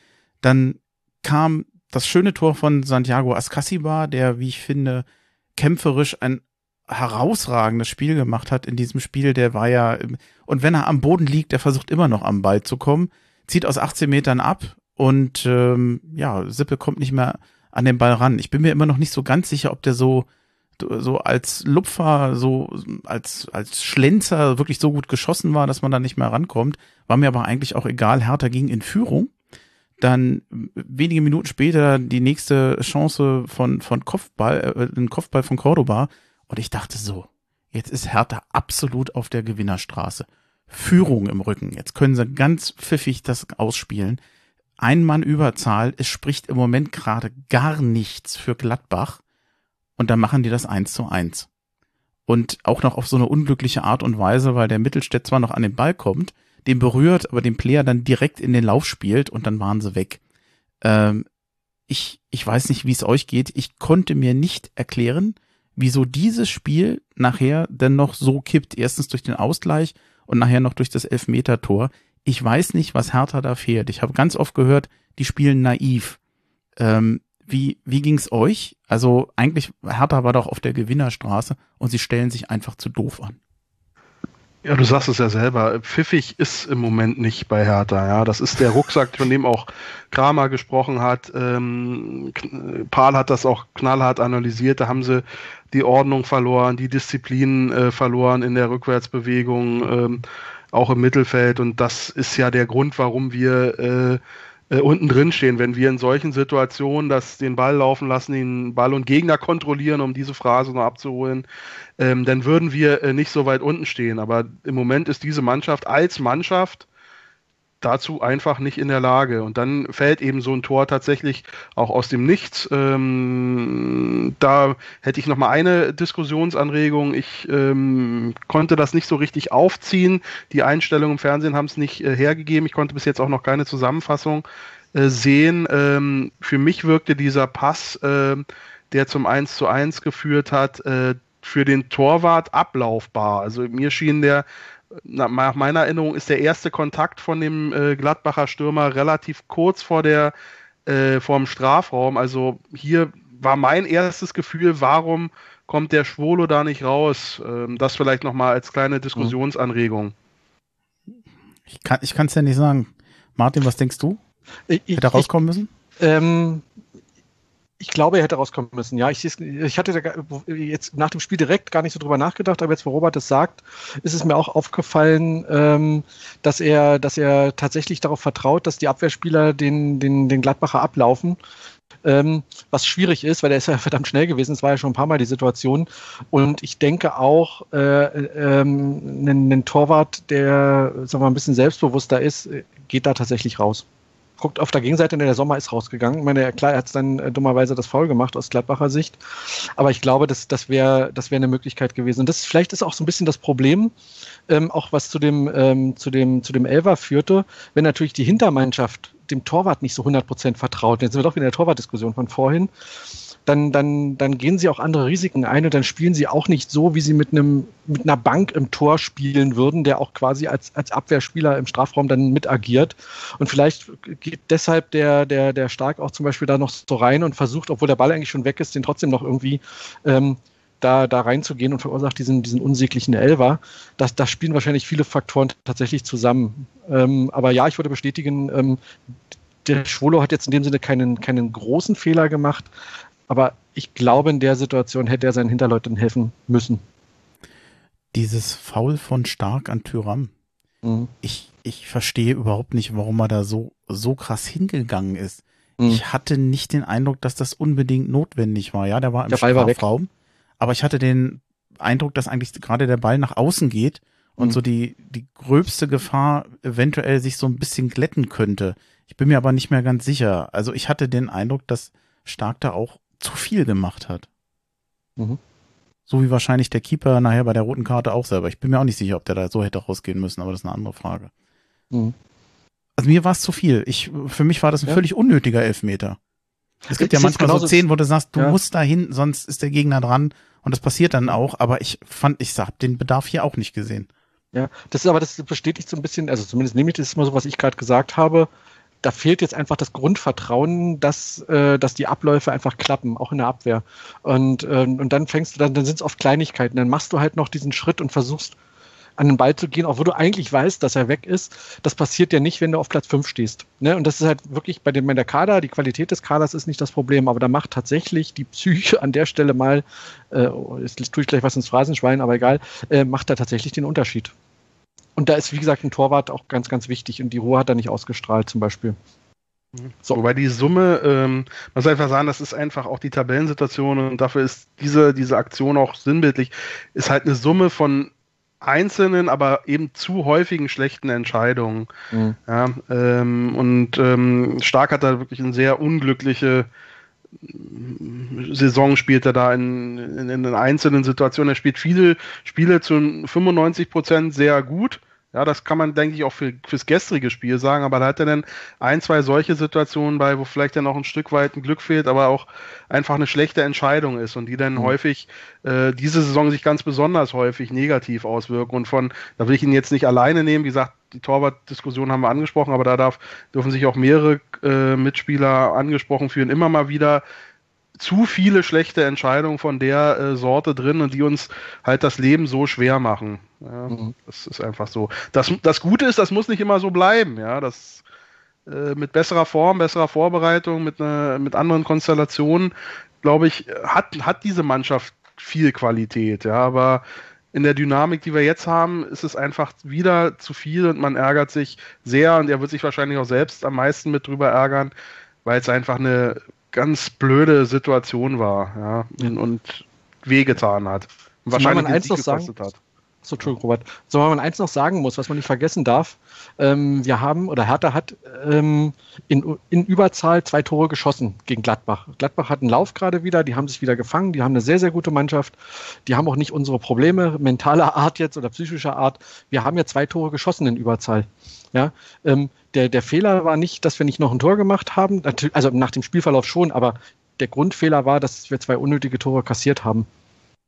Dann kam das schöne Tor von Santiago Ascasiba, der, wie ich finde, kämpferisch ein herausragendes Spiel gemacht hat in diesem Spiel. Der war ja, und wenn er am Boden liegt, der versucht immer noch am Ball zu kommen, zieht aus 18 Metern ab und ähm, ja, Sippe kommt nicht mehr an den Ball ran. Ich bin mir immer noch nicht so ganz sicher, ob der so so als Lupfer, so als als Schlenzer wirklich so gut geschossen war, dass man da nicht mehr rankommt. War mir aber eigentlich auch egal. Hertha ging in Führung. Dann wenige Minuten später die nächste Chance von von Kopfball, äh, ein Kopfball von Cordoba. Und ich dachte so, jetzt ist Hertha absolut auf der Gewinnerstraße. Führung im Rücken. Jetzt können sie ganz pfiffig das ausspielen ein Mann Überzahl, es spricht im Moment gerade gar nichts für Gladbach und dann machen die das eins zu eins. Und auch noch auf so eine unglückliche Art und Weise, weil der Mittelstädt zwar noch an den Ball kommt, den berührt, aber den Player dann direkt in den Lauf spielt und dann waren sie weg. Ähm, ich, ich weiß nicht, wie es euch geht. Ich konnte mir nicht erklären, wieso dieses Spiel nachher denn noch so kippt. Erstens durch den Ausgleich und nachher noch durch das Elfmeter-Tor ich weiß nicht, was Hertha da fehlt. Ich habe ganz oft gehört, die spielen naiv. Ähm, wie wie ging's euch? Also eigentlich Hertha war doch auf der Gewinnerstraße und sie stellen sich einfach zu doof an. Ja, du sagst es ja selber. Pfiffig ist im Moment nicht bei Hertha. Ja, das ist der Rucksack, von dem auch Kramer gesprochen hat. Ähm, Paul hat das auch knallhart analysiert. Da haben sie die Ordnung verloren, die Disziplin äh, verloren in der Rückwärtsbewegung. Ähm, auch im Mittelfeld. Und das ist ja der Grund, warum wir äh, äh, unten drin stehen. Wenn wir in solchen Situationen das den Ball laufen lassen, den Ball und Gegner kontrollieren, um diese Phrase noch abzuholen, ähm, dann würden wir äh, nicht so weit unten stehen. Aber im Moment ist diese Mannschaft als Mannschaft dazu einfach nicht in der Lage. Und dann fällt eben so ein Tor tatsächlich auch aus dem Nichts. Ähm, da hätte ich noch mal eine Diskussionsanregung. Ich ähm, konnte das nicht so richtig aufziehen. Die Einstellungen im Fernsehen haben es nicht äh, hergegeben. Ich konnte bis jetzt auch noch keine Zusammenfassung äh, sehen. Ähm, für mich wirkte dieser Pass, äh, der zum 1 zu 1 geführt hat, äh, für den Torwart ablaufbar. Also mir schien der nach meiner Erinnerung ist der erste Kontakt von dem äh, Gladbacher Stürmer relativ kurz vor der äh, vor dem Strafraum. Also hier war mein erstes Gefühl, warum kommt der Schwolo da nicht raus? Ähm, das vielleicht nochmal als kleine Diskussionsanregung. Ich kann es ja nicht sagen. Martin, was denkst du? Ich, Hätte er rauskommen müssen? Ähm, ich glaube, er hätte rauskommen müssen. Ja, ich, ich hatte jetzt nach dem Spiel direkt gar nicht so drüber nachgedacht, aber jetzt, wo Robert das sagt, ist es mir auch aufgefallen, ähm, dass er, dass er tatsächlich darauf vertraut, dass die Abwehrspieler den, den, den Gladbacher ablaufen. Ähm, was schwierig ist, weil er ist ja <laughs> verdammt schnell gewesen. Es war ja schon ein paar Mal die Situation. Und ich denke auch, äh, ähm, ein, Torwart, der sagen wir mal, ein bisschen selbstbewusster ist, geht da tatsächlich raus guckt auf der Gegenseite, der Sommer ist rausgegangen. Ich meine, klar, er hat dann äh, dummerweise das Foul gemacht aus Gladbacher Sicht. Aber ich glaube, das, das wäre das wär eine Möglichkeit gewesen. Und das vielleicht ist auch so ein bisschen das Problem, ähm, auch was zu dem, ähm, zu dem, zu dem Elfer führte, wenn natürlich die Hintermannschaft dem Torwart nicht so 100% vertraut. Jetzt sind wir doch wieder in der Torwartdiskussion von vorhin dann, dann, dann gehen sie auch andere Risiken ein und dann spielen sie auch nicht so, wie sie mit einem, mit einer Bank im Tor spielen würden, der auch quasi als, als Abwehrspieler im Strafraum dann mit agiert. Und vielleicht geht deshalb der, der, der Stark auch zum Beispiel da noch so rein und versucht, obwohl der Ball eigentlich schon weg ist, den trotzdem noch irgendwie ähm, da, da reinzugehen und verursacht diesen, diesen unsäglichen Elver. Das, das spielen wahrscheinlich viele Faktoren tatsächlich zusammen. Ähm, aber ja, ich würde bestätigen, ähm, der Schwolo hat jetzt in dem Sinne keinen, keinen großen Fehler gemacht, aber ich glaube, in der Situation hätte er seinen Hinterleuten helfen müssen. Dieses Foul von Stark an Tyram. Mhm. Ich, ich verstehe überhaupt nicht, warum er da so, so krass hingegangen ist. Mhm. Ich hatte nicht den Eindruck, dass das unbedingt notwendig war. Ja, der war im der Strafraum. Aber ich hatte den Eindruck, dass eigentlich gerade der Ball nach außen geht und mhm. so die, die gröbste Gefahr eventuell sich so ein bisschen glätten könnte. Ich bin mir aber nicht mehr ganz sicher. Also ich hatte den Eindruck, dass Stark da auch zu viel gemacht hat. Mhm. So wie wahrscheinlich der Keeper nachher bei der roten Karte auch selber. Ich bin mir auch nicht sicher, ob der da so hätte rausgehen müssen, aber das ist eine andere Frage. Mhm. Also mir war es zu viel. Ich, für mich war das ein ja. völlig unnötiger Elfmeter. Es gibt ja manchmal so Szenen, wo du sagst, du ja. musst da hin, sonst ist der Gegner dran und das passiert dann auch, aber ich fand, ich habe den Bedarf hier auch nicht gesehen. Ja, das ist aber, das bestätigt so ein bisschen, also zumindest nehme ich das mal so, was ich gerade gesagt habe. Da fehlt jetzt einfach das Grundvertrauen, dass, äh, dass die Abläufe einfach klappen, auch in der Abwehr. Und, äh, und dann fängst du dann, dann sind es oft Kleinigkeiten. Dann machst du halt noch diesen Schritt und versuchst an den Ball zu gehen, obwohl du eigentlich weißt, dass er weg ist. Das passiert ja nicht, wenn du auf Platz 5 stehst. Ne? Und das ist halt wirklich bei, dem, bei der Kader, die Qualität des Kaders ist nicht das Problem, aber da macht tatsächlich die Psyche an der Stelle mal, äh, jetzt tue ich gleich was ins Phrasenschwein, aber egal, äh, macht da tatsächlich den Unterschied. Und da ist, wie gesagt, ein Torwart auch ganz, ganz wichtig und die Ruhe hat er nicht ausgestrahlt zum Beispiel. So. Wobei die Summe, ähm, man muss einfach sagen, das ist einfach auch die Tabellensituation und dafür ist diese, diese Aktion auch sinnbildlich, ist halt eine Summe von einzelnen, aber eben zu häufigen schlechten Entscheidungen. Mhm. Ja, ähm, und ähm, Stark hat da wirklich eine sehr unglückliche Saison spielt er da in, in, in einzelnen Situationen. Er spielt viele Spiele zu 95 Prozent sehr gut ja, das kann man, denke ich, auch für, fürs gestrige Spiel sagen, aber da hat er dann ein, zwei solche Situationen bei, wo vielleicht dann auch ein Stück weit ein Glück fehlt, aber auch einfach eine schlechte Entscheidung ist und die dann mhm. häufig äh, diese Saison sich ganz besonders häufig negativ auswirken. Und von, da will ich ihn jetzt nicht alleine nehmen, wie gesagt, die Torwartdiskussion haben wir angesprochen, aber da darf, dürfen sich auch mehrere äh, Mitspieler angesprochen fühlen, immer mal wieder zu viele schlechte Entscheidungen von der äh, Sorte drin und die uns halt das Leben so schwer machen. Ja, mhm. Das ist einfach so. Das, das Gute ist, das muss nicht immer so bleiben. Ja, das äh, mit besserer Form, besserer Vorbereitung, mit, ne, mit anderen Konstellationen, glaube ich, hat, hat diese Mannschaft viel Qualität. Ja, aber in der Dynamik, die wir jetzt haben, ist es einfach wieder zu viel und man ärgert sich sehr und er wird sich wahrscheinlich auch selbst am meisten mit drüber ärgern, weil es einfach eine ganz blöde Situation war ja, und, und wehgetan hat. Und wahrscheinlich man eins noch sagen, hat. So, Entschuldigung, Robert. So, man eins noch sagen muss, was man nicht vergessen darf, ähm, wir haben, oder Hertha hat ähm, in, in Überzahl zwei Tore geschossen gegen Gladbach. Gladbach hat einen Lauf gerade wieder, die haben sich wieder gefangen, die haben eine sehr, sehr gute Mannschaft, die haben auch nicht unsere Probleme mentaler <laughs> Art jetzt oder psychischer Art. Wir haben ja zwei Tore geschossen in Überzahl. Ja, ähm, der, der Fehler war nicht, dass wir nicht noch ein Tor gemacht haben, also nach dem Spielverlauf schon, aber der Grundfehler war, dass wir zwei unnötige Tore kassiert haben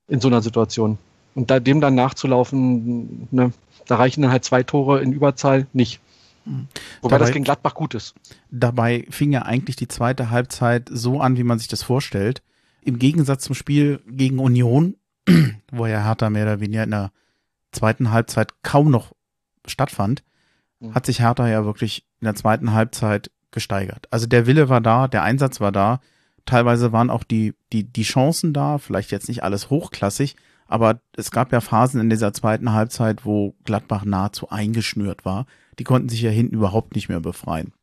in so einer Situation. Und da, dem dann nachzulaufen, ne, da reichen dann halt zwei Tore in Überzahl nicht. Mhm. Wobei dabei, das gegen Gladbach gut ist. Dabei fing ja eigentlich die zweite Halbzeit so an, wie man sich das vorstellt. Im Gegensatz zum Spiel gegen Union, <clears throat> wo ja Hertha mehr oder weniger in der zweiten Halbzeit kaum noch stattfand, mhm. hat sich Hertha ja wirklich in der zweiten Halbzeit gesteigert. Also der Wille war da, der Einsatz war da. Teilweise waren auch die, die, die Chancen da, vielleicht jetzt nicht alles hochklassig, aber es gab ja Phasen in dieser zweiten Halbzeit, wo Gladbach nahezu eingeschnürt war. Die konnten sich ja hinten überhaupt nicht mehr befreien.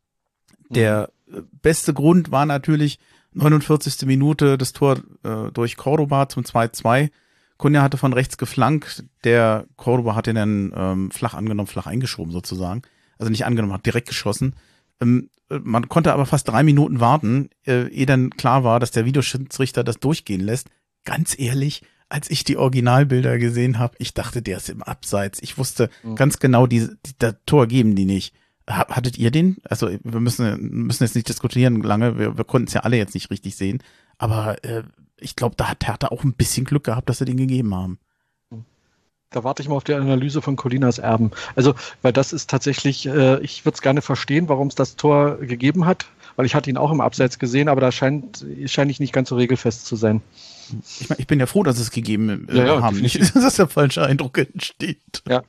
Der mhm. beste Grund war natürlich 49. Minute das Tor äh, durch Cordoba zum 2-2. Kunja hatte von rechts geflankt, der Cordoba hat ihn dann ähm, flach angenommen, flach eingeschoben sozusagen. Also nicht angenommen, hat direkt geschossen. Ähm, äh, man konnte aber fast drei Minuten warten, äh, ehe dann klar war, dass der Videoschiedsrichter das durchgehen lässt. Ganz ehrlich, als ich die Originalbilder gesehen habe, ich dachte, der ist im Abseits. Ich wusste mhm. ganz genau, die, die, das Tor geben die nicht. Hattet ihr den? Also wir müssen, müssen jetzt nicht diskutieren lange, wir, wir konnten es ja alle jetzt nicht richtig sehen. Aber äh, ich glaube, da hat Hertha auch ein bisschen Glück gehabt, dass sie den gegeben haben. Da warte ich mal auf die Analyse von Colinas Erben. Also, weil das ist tatsächlich, äh, ich würde es gerne verstehen, warum es das Tor gegeben hat, weil ich hatte ihn auch im Abseits gesehen, aber da scheint, scheint ich nicht ganz so regelfest zu sein. Ich, mein, ich bin ja froh, dass es gegeben äh, ja, ja, haben, nicht, <laughs> dass der falsche Eindruck entsteht. Ja.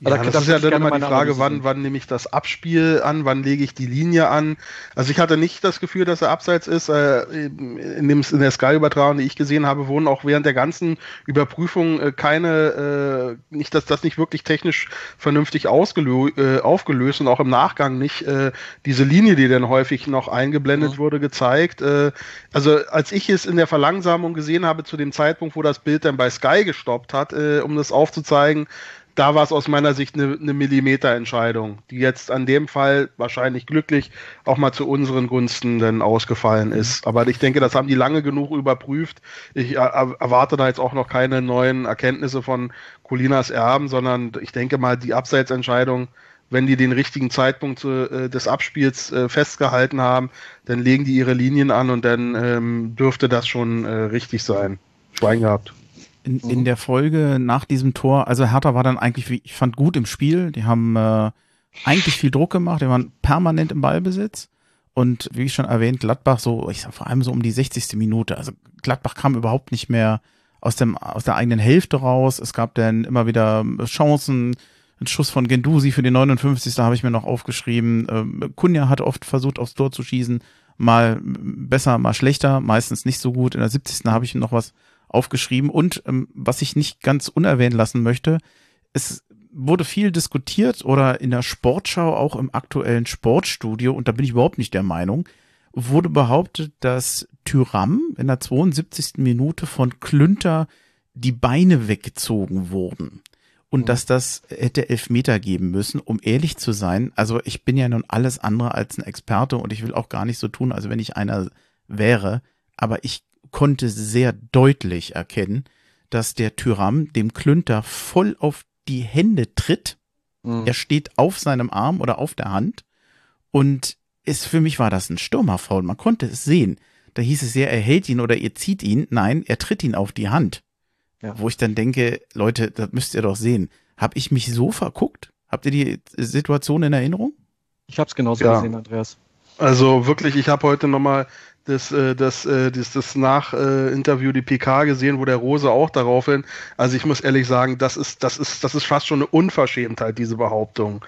Ja, das ist ja dann immer die Frage, wann, wann nehme ich das Abspiel an, wann lege ich die Linie an. Also ich hatte nicht das Gefühl, dass er abseits ist. Äh, in, dem, in der Sky-Übertragung, die ich gesehen habe, wurden auch während der ganzen Überprüfung äh, keine, äh, nicht, dass das nicht wirklich technisch vernünftig aufgelöst und auch im Nachgang nicht diese Linie, die dann häufig noch eingeblendet mhm. wurde, gezeigt. Also als ich es in der Verlangsamung gesehen habe, zu dem Zeitpunkt, wo das Bild dann bei Sky gestoppt hat, um das aufzuzeigen, da war es aus meiner Sicht eine, eine Millimeterentscheidung, die jetzt an dem Fall wahrscheinlich glücklich auch mal zu unseren Gunsten dann ausgefallen ist. Aber ich denke, das haben die lange genug überprüft. Ich erwarte da jetzt auch noch keine neuen Erkenntnisse von Colinas Erben, sondern ich denke mal, die Abseitsentscheidung wenn die den richtigen Zeitpunkt äh, des Abspiels äh, festgehalten haben, dann legen die ihre Linien an und dann ähm, dürfte das schon äh, richtig sein. Schwein gehabt. In, in der Folge nach diesem Tor, also Hertha war dann eigentlich, wie ich fand, gut im Spiel. Die haben äh, eigentlich viel Druck gemacht, die waren permanent im Ballbesitz. Und wie ich schon erwähnt, Gladbach so, ich sag vor allem so um die 60. Minute. Also Gladbach kam überhaupt nicht mehr aus dem, aus der eigenen Hälfte raus. Es gab dann immer wieder Chancen. Ein Schuss von Gendusi für den 59. habe ich mir noch aufgeschrieben. Ähm, Kunja hat oft versucht, aufs Tor zu schießen. Mal besser, mal schlechter, meistens nicht so gut. In der 70. habe ich noch was aufgeschrieben. Und ähm, was ich nicht ganz unerwähnt lassen möchte, es wurde viel diskutiert oder in der Sportschau, auch im aktuellen Sportstudio, und da bin ich überhaupt nicht der Meinung, wurde behauptet, dass Tyram in der 72. Minute von Klünter die Beine weggezogen wurden. Und mhm. dass das hätte Elfmeter geben müssen, um ehrlich zu sein. Also ich bin ja nun alles andere als ein Experte und ich will auch gar nicht so tun, als wenn ich einer wäre. Aber ich konnte sehr deutlich erkennen, dass der Tyram dem Klünter voll auf die Hände tritt. Mhm. Er steht auf seinem Arm oder auf der Hand. Und ist, für mich war das ein Stürmerfoul. Man konnte es sehen. Da hieß es ja, er hält ihn oder ihr zieht ihn. Nein, er tritt ihn auf die Hand. Ja. Wo ich dann denke, Leute, das müsst ihr doch sehen. Hab ich mich so verguckt? Habt ihr die Situation in Erinnerung? Ich hab's genauso ja. gesehen, Andreas. Also wirklich, ich habe heute nochmal das, äh, das, äh, das, das Nach-Interview, die PK gesehen, wo der Rose auch darauf hin. Also ich muss ehrlich sagen, das ist, das ist, das ist fast schon eine Unverschämtheit, diese Behauptung.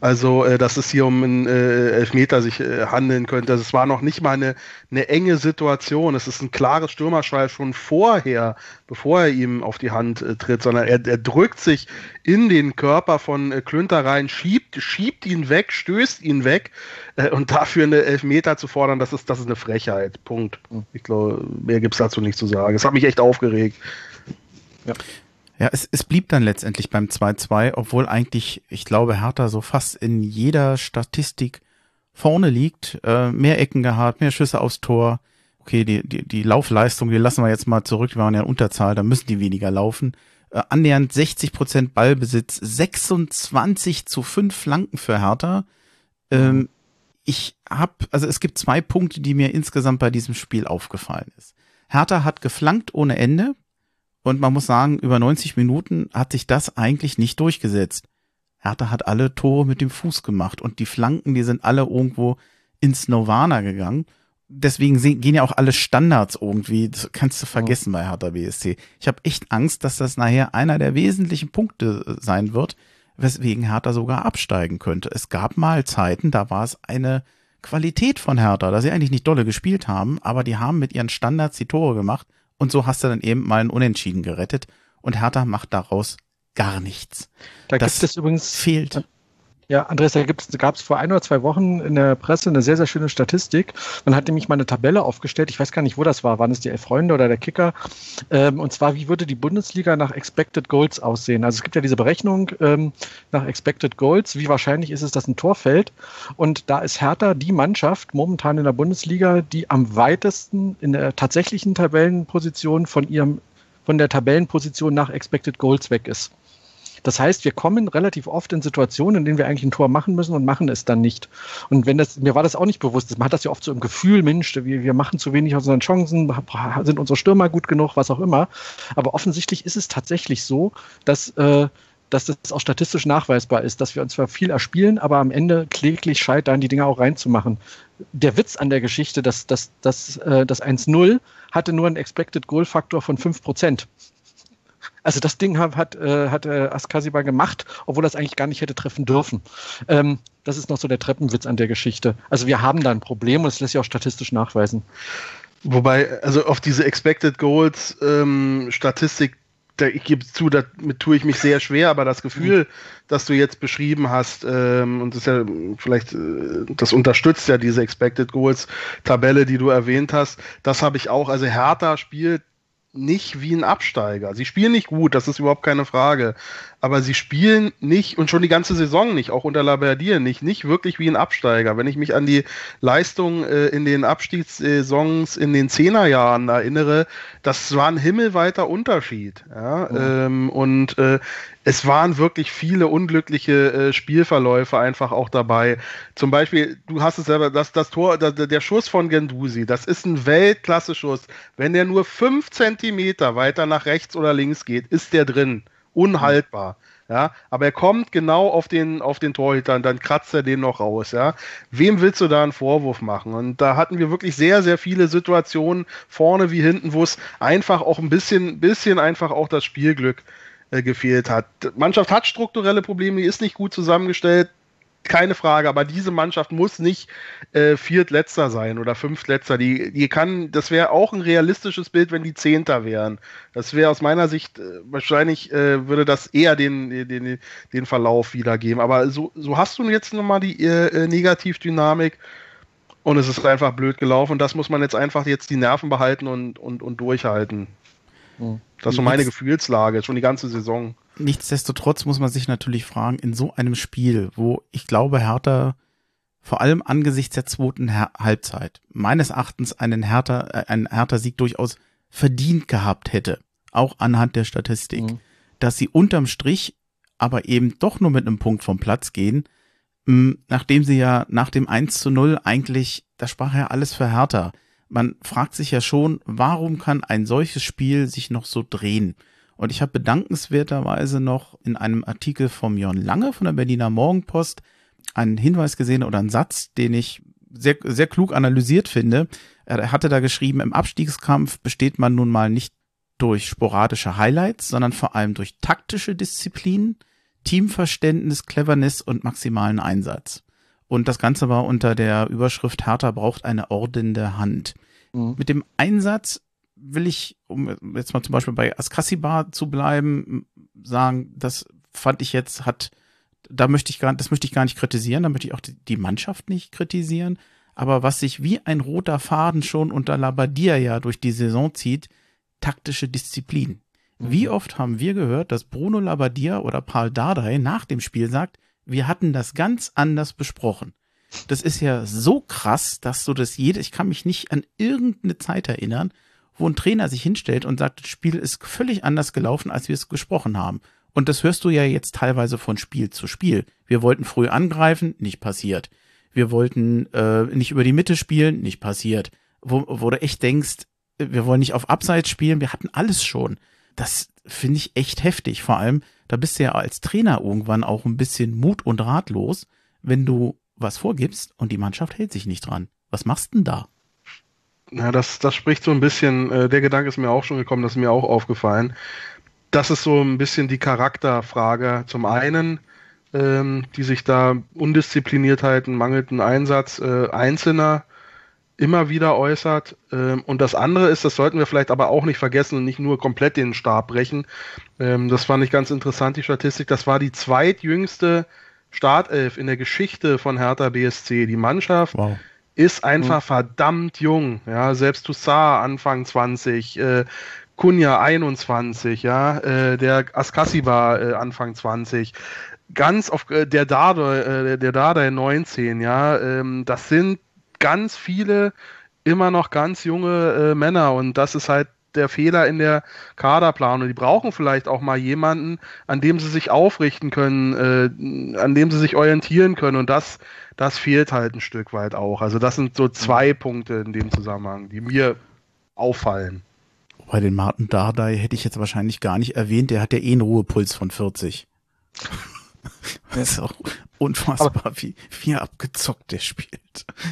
Also, äh, dass es hier um einen äh, Elfmeter sich äh, handeln könnte. Es war noch nicht mal eine, eine enge Situation. Es ist ein klares Stürmerschall schon vorher, bevor er ihm auf die Hand äh, tritt, sondern er, er drückt sich in den Körper von äh, Klünter rein, schiebt, schiebt ihn weg, stößt ihn weg äh, und dafür eine Elfmeter zu fordern, das ist, das ist eine Frechheit. Punkt. Ich glaube, mehr gibt's dazu nicht zu sagen. Es hat mich echt aufgeregt. Ja. Ja, es, es blieb dann letztendlich beim 2-2, obwohl eigentlich, ich glaube, Hertha so fast in jeder Statistik vorne liegt. Äh, mehr Ecken gehabt, mehr Schüsse aufs Tor. Okay, die, die, die Laufleistung, die lassen wir jetzt mal zurück, die waren ja in Unterzahl, da müssen die weniger laufen. Äh, annähernd 60 Prozent Ballbesitz, 26 zu 5 Flanken für Hertha. Ähm, ich habe, also es gibt zwei Punkte, die mir insgesamt bei diesem Spiel aufgefallen ist. Hertha hat geflankt ohne Ende. Und man muss sagen, über 90 Minuten hat sich das eigentlich nicht durchgesetzt. Hertha hat alle Tore mit dem Fuß gemacht und die Flanken, die sind alle irgendwo ins Nirvana gegangen. Deswegen gehen ja auch alle Standards irgendwie, das kannst du vergessen bei Hertha BSC. Ich habe echt Angst, dass das nachher einer der wesentlichen Punkte äh, sein wird, weswegen Hertha sogar absteigen könnte. Es gab mal Zeiten, da war es eine Qualität von Hertha, dass sie eigentlich nicht dolle gespielt haben, aber die haben mit ihren Standards die Tore gemacht und so hast du dann eben mal ein Unentschieden gerettet. Und Hertha macht daraus gar nichts. Da das gibt es übrigens fehlt. Ja, Andreas, da gab es vor ein oder zwei Wochen in der Presse eine sehr, sehr schöne Statistik. Man hat nämlich mal eine Tabelle aufgestellt. Ich weiß gar nicht, wo das war. Waren es die Elf Freunde oder der Kicker? Ähm, und zwar, wie würde die Bundesliga nach Expected Goals aussehen? Also es gibt ja diese Berechnung ähm, nach Expected Goals. Wie wahrscheinlich ist es, dass ein Tor fällt? Und da ist Hertha die Mannschaft momentan in der Bundesliga, die am weitesten in der tatsächlichen Tabellenposition von ihrem von der Tabellenposition nach Expected Goals weg ist. Das heißt, wir kommen relativ oft in Situationen, in denen wir eigentlich ein Tor machen müssen und machen es dann nicht. Und wenn das, mir war das auch nicht bewusst, man hat das ja oft so im Gefühl, Mensch, wir, wir machen zu wenig aus unseren Chancen, sind unsere Stürmer gut genug, was auch immer. Aber offensichtlich ist es tatsächlich so, dass, äh, dass das auch statistisch nachweisbar ist, dass wir uns zwar viel erspielen, aber am Ende kläglich scheitern, die Dinge auch reinzumachen. Der Witz an der Geschichte, dass, dass, dass, äh, das 1-0 hatte nur einen Expected Goal Faktor von 5%. Also das Ding hat, hat, äh, hat äh, Askasiba gemacht, obwohl er es eigentlich gar nicht hätte treffen dürfen. Ähm, das ist noch so der Treppenwitz an der Geschichte. Also wir haben da ein Problem und das lässt sich auch statistisch nachweisen. Wobei, also auf diese Expected Goals ähm, Statistik, da, ich gebe zu, damit tue ich mich sehr schwer, aber das Gefühl, mhm. das du jetzt beschrieben hast, ähm, und das ist ja vielleicht, äh, das unterstützt ja diese Expected Goals Tabelle, die du erwähnt hast, das habe ich auch. Also Hertha spielt nicht wie ein Absteiger. Sie spielen nicht gut, das ist überhaupt keine Frage. Aber sie spielen nicht und schon die ganze Saison nicht, auch unter Laberdier nicht, nicht wirklich wie ein Absteiger. Wenn ich mich an die Leistung äh, in den Abstiegssaisons in den Zehnerjahren erinnere, das war ein himmelweiter Unterschied. Ja? Mhm. Ähm, und äh, es waren wirklich viele unglückliche äh, Spielverläufe einfach auch dabei. Zum Beispiel, du hast es selber, das, das Tor, das, der Schuss von Gendusi, das ist ein Weltklasse-Schuss. Wenn der nur fünf Zentimeter weiter nach rechts oder links geht, ist der drin. Unhaltbar. Ja, aber er kommt genau auf den, auf den Torhüter und dann kratzt er den noch raus, ja. Wem willst du da einen Vorwurf machen? Und da hatten wir wirklich sehr, sehr viele Situationen vorne wie hinten, wo es einfach auch ein bisschen, bisschen einfach auch das Spielglück äh, gefehlt hat. Die Mannschaft hat strukturelle Probleme, die ist nicht gut zusammengestellt keine Frage, aber diese Mannschaft muss nicht äh, Viertletzter sein oder Fünftletzter. Die, die kann, das wäre auch ein realistisches Bild, wenn die Zehnter wären. Das wäre aus meiner Sicht äh, wahrscheinlich äh, würde das eher den, den, den Verlauf wiedergeben. Aber so, so hast du jetzt nochmal die äh, Negativdynamik und es ist einfach blöd gelaufen. Das muss man jetzt einfach jetzt die Nerven behalten und, und, und durchhalten. Mhm. Das ist so meine Gefühlslage, schon die ganze Saison. Nichtsdestotrotz muss man sich natürlich fragen, in so einem Spiel, wo ich glaube, Hertha vor allem angesichts der zweiten Her Halbzeit meines Erachtens einen Hertha, äh, einen Hertha-Sieg durchaus verdient gehabt hätte, auch anhand der Statistik, mhm. dass sie unterm Strich aber eben doch nur mit einem Punkt vom Platz gehen, mh, nachdem sie ja nach dem 1 zu 0 eigentlich, da sprach ja alles für Hertha. Man fragt sich ja schon, warum kann ein solches Spiel sich noch so drehen? Und ich habe bedankenswerterweise noch in einem Artikel vom Jörn Lange von der Berliner Morgenpost einen Hinweis gesehen oder einen Satz, den ich sehr, sehr klug analysiert finde. Er hatte da geschrieben, im Abstiegskampf besteht man nun mal nicht durch sporadische Highlights, sondern vor allem durch taktische Disziplin, Teamverständnis, Cleverness und maximalen Einsatz. Und das Ganze war unter der Überschrift Hertha braucht eine ordende Hand. Mhm. Mit dem Einsatz will ich, um jetzt mal zum Beispiel bei Askasibar zu bleiben, sagen, das fand ich jetzt, hat, da möchte ich gar, das möchte ich gar nicht kritisieren, da möchte ich auch die, die Mannschaft nicht kritisieren. Aber was sich wie ein roter Faden schon unter Labadia ja durch die Saison zieht, taktische Disziplin. Wie mhm. oft haben wir gehört, dass Bruno Labadia oder Paul Dardai nach dem Spiel sagt, wir hatten das ganz anders besprochen. Das ist ja so krass, dass du das jede, ich kann mich nicht an irgendeine Zeit erinnern, wo ein Trainer sich hinstellt und sagt, das Spiel ist völlig anders gelaufen, als wir es gesprochen haben. Und das hörst du ja jetzt teilweise von Spiel zu Spiel. Wir wollten früh angreifen, nicht passiert. Wir wollten äh, nicht über die Mitte spielen, nicht passiert. Wo, wo du echt denkst, wir wollen nicht auf Abseits spielen, wir hatten alles schon. Das finde ich echt heftig. Vor allem, da bist du ja als Trainer irgendwann auch ein bisschen mut und ratlos, wenn du was vorgibst und die Mannschaft hält sich nicht dran. Was machst denn da? Ja, das, das spricht so ein bisschen, äh, der Gedanke ist mir auch schon gekommen, das ist mir auch aufgefallen. Das ist so ein bisschen die Charakterfrage. Zum einen, ähm, die sich da undiszipliniert halten, mangelnden Einsatz äh, Einzelner immer wieder äußert. Ähm, und das andere ist, das sollten wir vielleicht aber auch nicht vergessen und nicht nur komplett den Stab brechen. Ähm, das fand ich ganz interessant, die Statistik. Das war die zweitjüngste Startelf in der Geschichte von Hertha BSC. Die Mannschaft wow ist einfach mhm. verdammt jung. Ja, selbst Toussaint Anfang 20, äh, Kunja 21, ja, äh, der Askassi war äh, Anfang 20. Ganz auf der Dada, der Dada 19, ja, ähm, das sind ganz viele immer noch ganz junge äh, Männer und das ist halt der Fehler in der Kaderplanung. Die brauchen vielleicht auch mal jemanden, an dem sie sich aufrichten können, äh, an dem sie sich orientieren können. Und das, das fehlt halt ein Stück weit auch. Also das sind so zwei Punkte in dem Zusammenhang, die mir auffallen. Bei den Martin Dardai hätte ich jetzt wahrscheinlich gar nicht erwähnt, der hat ja eh einen Ruhepuls von 40. <laughs> Das ist auch unfassbar, Aber, wie, wie abgezockt der spielt.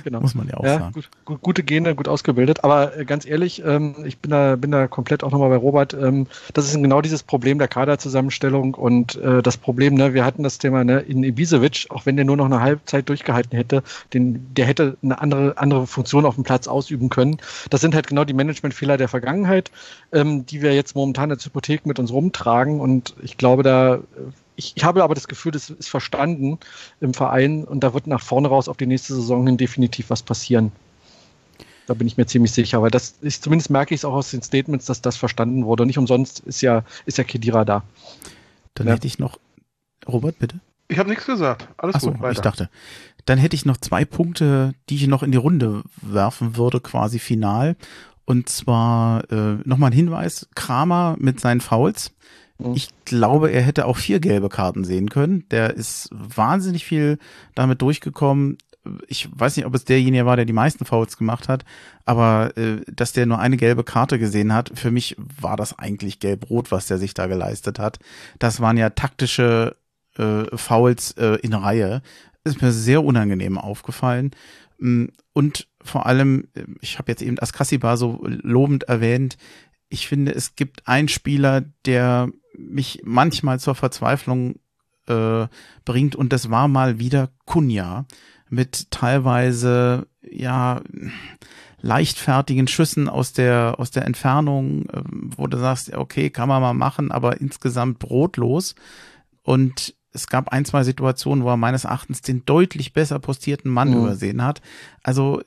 Genau. Muss man ja auch ja, sagen. Gut, gut, gute Gene, gut ausgebildet. Aber äh, ganz ehrlich, ähm, ich bin da, bin da komplett auch nochmal bei Robert. Ähm, das ist genau dieses Problem der Kaderzusammenstellung und äh, das Problem, ne, wir hatten das Thema ne, in Ibisevic, auch wenn der nur noch eine Halbzeit durchgehalten hätte, den, der hätte eine andere, andere Funktion auf dem Platz ausüben können. Das sind halt genau die Managementfehler der Vergangenheit, ähm, die wir jetzt momentan als Hypothek mit uns rumtragen. Und ich glaube, da äh, ich, ich habe aber das Gefühl, das ist verstanden im Verein und da wird nach vorne raus auf die nächste Saison hin definitiv was passieren. Da bin ich mir ziemlich sicher, weil das ist, zumindest merke ich es auch aus den Statements, dass das verstanden wurde. Nicht umsonst ist ja, ist ja Kedira da. Dann ja. hätte ich noch, Robert, bitte. Ich habe nichts gesagt. Alles Ach so, gut. Weiter. Ich dachte. Dann hätte ich noch zwei Punkte, die ich noch in die Runde werfen würde, quasi final. Und zwar äh, nochmal ein Hinweis: Kramer mit seinen Fouls. Ich glaube, er hätte auch vier gelbe Karten sehen können. Der ist wahnsinnig viel damit durchgekommen. Ich weiß nicht, ob es derjenige war, der die meisten Fouls gemacht hat, aber äh, dass der nur eine gelbe Karte gesehen hat, für mich war das eigentlich gelb-rot, was der sich da geleistet hat. Das waren ja taktische äh, Fouls äh, in Reihe. Ist mir sehr unangenehm aufgefallen. Mm, und vor allem, äh, ich habe jetzt eben Askasiba so lobend erwähnt, ich finde, es gibt einen Spieler, der mich manchmal zur Verzweiflung äh, bringt und das war mal wieder Kunja mit teilweise ja leichtfertigen Schüssen aus der aus der Entfernung, äh, wo du sagst, okay, kann man mal machen, aber insgesamt brotlos und es gab ein, zwei Situationen, wo er meines Erachtens den deutlich besser postierten Mann mhm. übersehen hat. Also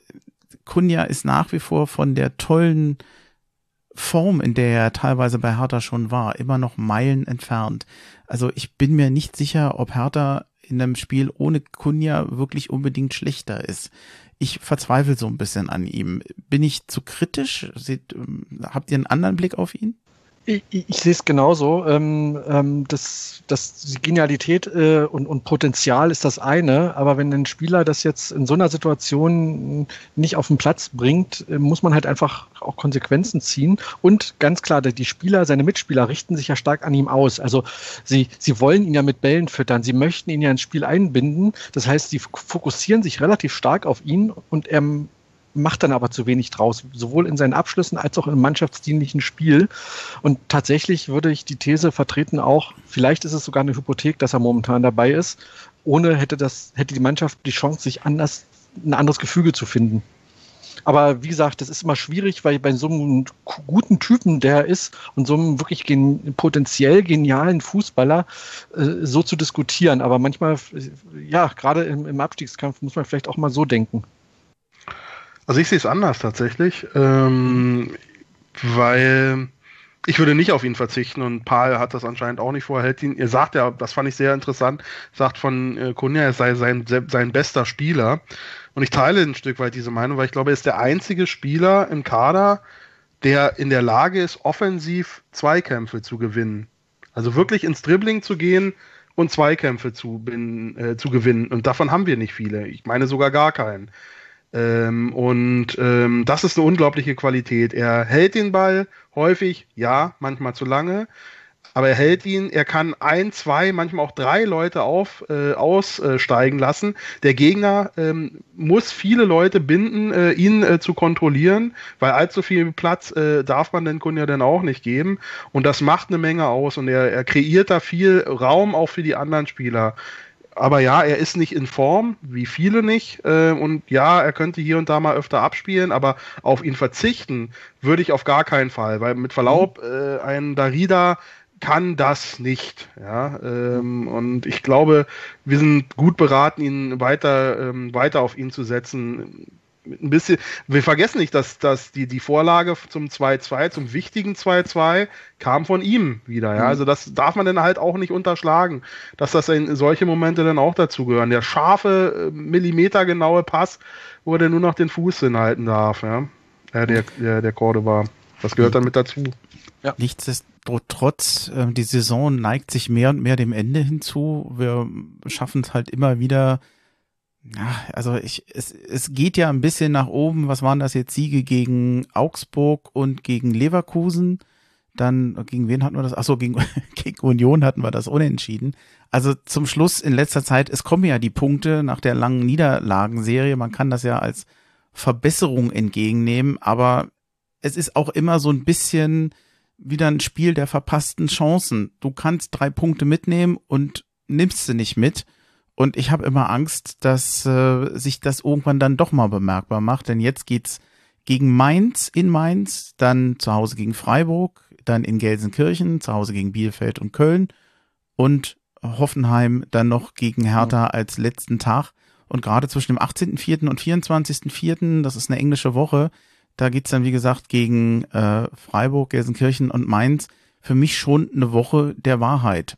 Kunja ist nach wie vor von der tollen Form, in der er teilweise bei Hertha schon war, immer noch Meilen entfernt. Also ich bin mir nicht sicher, ob Hertha in einem Spiel ohne Kunja wirklich unbedingt schlechter ist. Ich verzweifle so ein bisschen an ihm. Bin ich zu kritisch? Seht, ähm, habt ihr einen anderen Blick auf ihn? Ich, ich, sehe es genauso. Ähm, ähm, das, das, Genialität äh, und, und Potenzial ist das eine, aber wenn ein Spieler das jetzt in so einer Situation nicht auf den Platz bringt, äh, muss man halt einfach auch Konsequenzen ziehen. Und ganz klar, die Spieler, seine Mitspieler richten sich ja stark an ihm aus. Also sie, sie wollen ihn ja mit Bällen füttern, sie möchten ihn ja ins Spiel einbinden. Das heißt, sie fokussieren sich relativ stark auf ihn und er macht dann aber zu wenig draus, sowohl in seinen Abschlüssen als auch im mannschaftsdienlichen Spiel. Und tatsächlich würde ich die These vertreten auch, vielleicht ist es sogar eine Hypothek, dass er momentan dabei ist. Ohne hätte das, hätte die Mannschaft die Chance, sich anders, ein anderes Gefüge zu finden. Aber wie gesagt, das ist immer schwierig, weil bei so einem guten Typen, der er ist, und so einem wirklich gen potenziell genialen Fußballer äh, so zu diskutieren. Aber manchmal, ja, gerade im, im Abstiegskampf muss man vielleicht auch mal so denken. Also ich sehe es anders tatsächlich, ähm, weil ich würde nicht auf ihn verzichten und Paul hat das anscheinend auch nicht vor. Hält ihn, ihr sagt ja, das fand ich sehr interessant, sagt von äh, Kunja, er sei sein, sein bester Spieler. Und ich teile ein Stück weit diese Meinung, weil ich glaube, er ist der einzige Spieler im Kader, der in der Lage ist, offensiv Zweikämpfe zu gewinnen. Also wirklich ins Dribbling zu gehen und Zweikämpfe zu, bin, äh, zu gewinnen. Und davon haben wir nicht viele. Ich meine sogar gar keinen. Ähm, und ähm, das ist eine unglaubliche Qualität. Er hält den Ball häufig, ja, manchmal zu lange, aber er hält ihn, er kann ein, zwei, manchmal auch drei Leute auf, äh, aussteigen lassen. Der Gegner ähm, muss viele Leute binden, äh, ihn äh, zu kontrollieren, weil allzu viel Platz äh, darf man den Kunden ja dann auch nicht geben. Und das macht eine Menge aus und er, er kreiert da viel Raum auch für die anderen Spieler aber ja, er ist nicht in Form, wie viele nicht. Äh, und ja, er könnte hier und da mal öfter abspielen, aber auf ihn verzichten würde ich auf gar keinen Fall, weil mit Verlaub, mhm. äh, ein Darida kann das nicht. Ja, ähm, und ich glaube, wir sind gut beraten, ihn weiter, ähm, weiter auf ihn zu setzen ein bisschen, wir vergessen nicht, dass, dass die, die Vorlage zum 2-2, zum wichtigen 2-2, kam von ihm wieder. Ja? Mhm. Also das darf man dann halt auch nicht unterschlagen, dass das in solche Momente dann auch dazugehören. Der scharfe, äh, millimetergenaue Pass, wo er dann nur noch den Fuß hinhalten darf. Ja? ja der, der, der Cordoba. Das gehört dann mit dazu. Ja. Nichtsdestotrotz, äh, die Saison neigt sich mehr und mehr dem Ende hinzu. Wir schaffen es halt immer wieder, ja, also ich, es, es geht ja ein bisschen nach oben. Was waren das jetzt? Siege gegen Augsburg und gegen Leverkusen. Dann, gegen wen hatten wir das? Achso, gegen, <laughs> gegen Union hatten wir das unentschieden. Also zum Schluss in letzter Zeit, es kommen ja die Punkte nach der langen Niederlagenserie. Man kann das ja als Verbesserung entgegennehmen, aber es ist auch immer so ein bisschen wieder ein Spiel der verpassten Chancen. Du kannst drei Punkte mitnehmen und nimmst sie nicht mit. Und ich habe immer Angst, dass äh, sich das irgendwann dann doch mal bemerkbar macht, denn jetzt geht's gegen Mainz in Mainz, dann zu Hause gegen Freiburg, dann in Gelsenkirchen, zu Hause gegen Bielefeld und Köln und Hoffenheim dann noch gegen Hertha als letzten Tag. Und gerade zwischen dem 18.04. und 24.04., das ist eine englische Woche, da geht's dann, wie gesagt, gegen äh, Freiburg, Gelsenkirchen und Mainz. Für mich schon eine Woche der Wahrheit.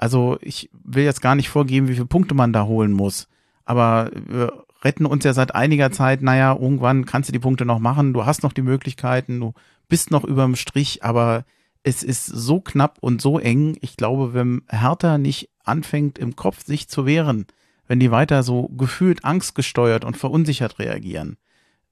Also ich will jetzt gar nicht vorgeben, wie viele Punkte man da holen muss. Aber wir retten uns ja seit einiger Zeit, naja, irgendwann kannst du die Punkte noch machen, du hast noch die Möglichkeiten, du bist noch überm Strich, aber es ist so knapp und so eng. Ich glaube, wenn Hertha nicht anfängt, im Kopf sich zu wehren, wenn die weiter so gefühlt angstgesteuert und verunsichert reagieren,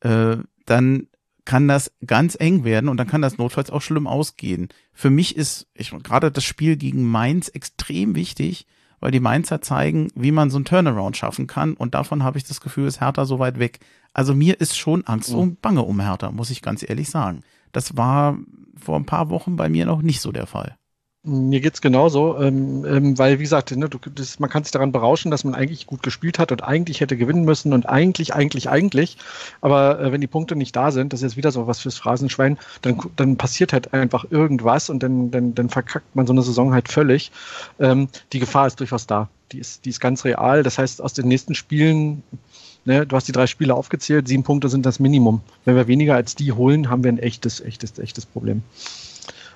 äh, dann kann das ganz eng werden und dann kann das notfalls auch schlimm ausgehen. Für mich ist ich, gerade das Spiel gegen Mainz extrem wichtig, weil die Mainzer zeigen, wie man so ein Turnaround schaffen kann und davon habe ich das Gefühl, ist Hertha so weit weg. Also mir ist schon Angst mhm. und Bange um Hertha, muss ich ganz ehrlich sagen. Das war vor ein paar Wochen bei mir noch nicht so der Fall. Mir geht's genauso, ähm, ähm, weil wie gesagt, ne, du, das, man kann sich daran berauschen, dass man eigentlich gut gespielt hat und eigentlich hätte gewinnen müssen und eigentlich, eigentlich, eigentlich. Aber äh, wenn die Punkte nicht da sind, das ist jetzt wieder so was fürs Phrasenschwein, dann, dann passiert halt einfach irgendwas und dann, dann, dann verkackt man so eine Saison halt völlig. Ähm, die Gefahr ist durchaus da. Die ist, die ist ganz real. Das heißt, aus den nächsten Spielen Ne, du hast die drei Spiele aufgezählt, sieben Punkte sind das Minimum. Wenn wir weniger als die holen, haben wir ein echtes, echtes, echtes Problem.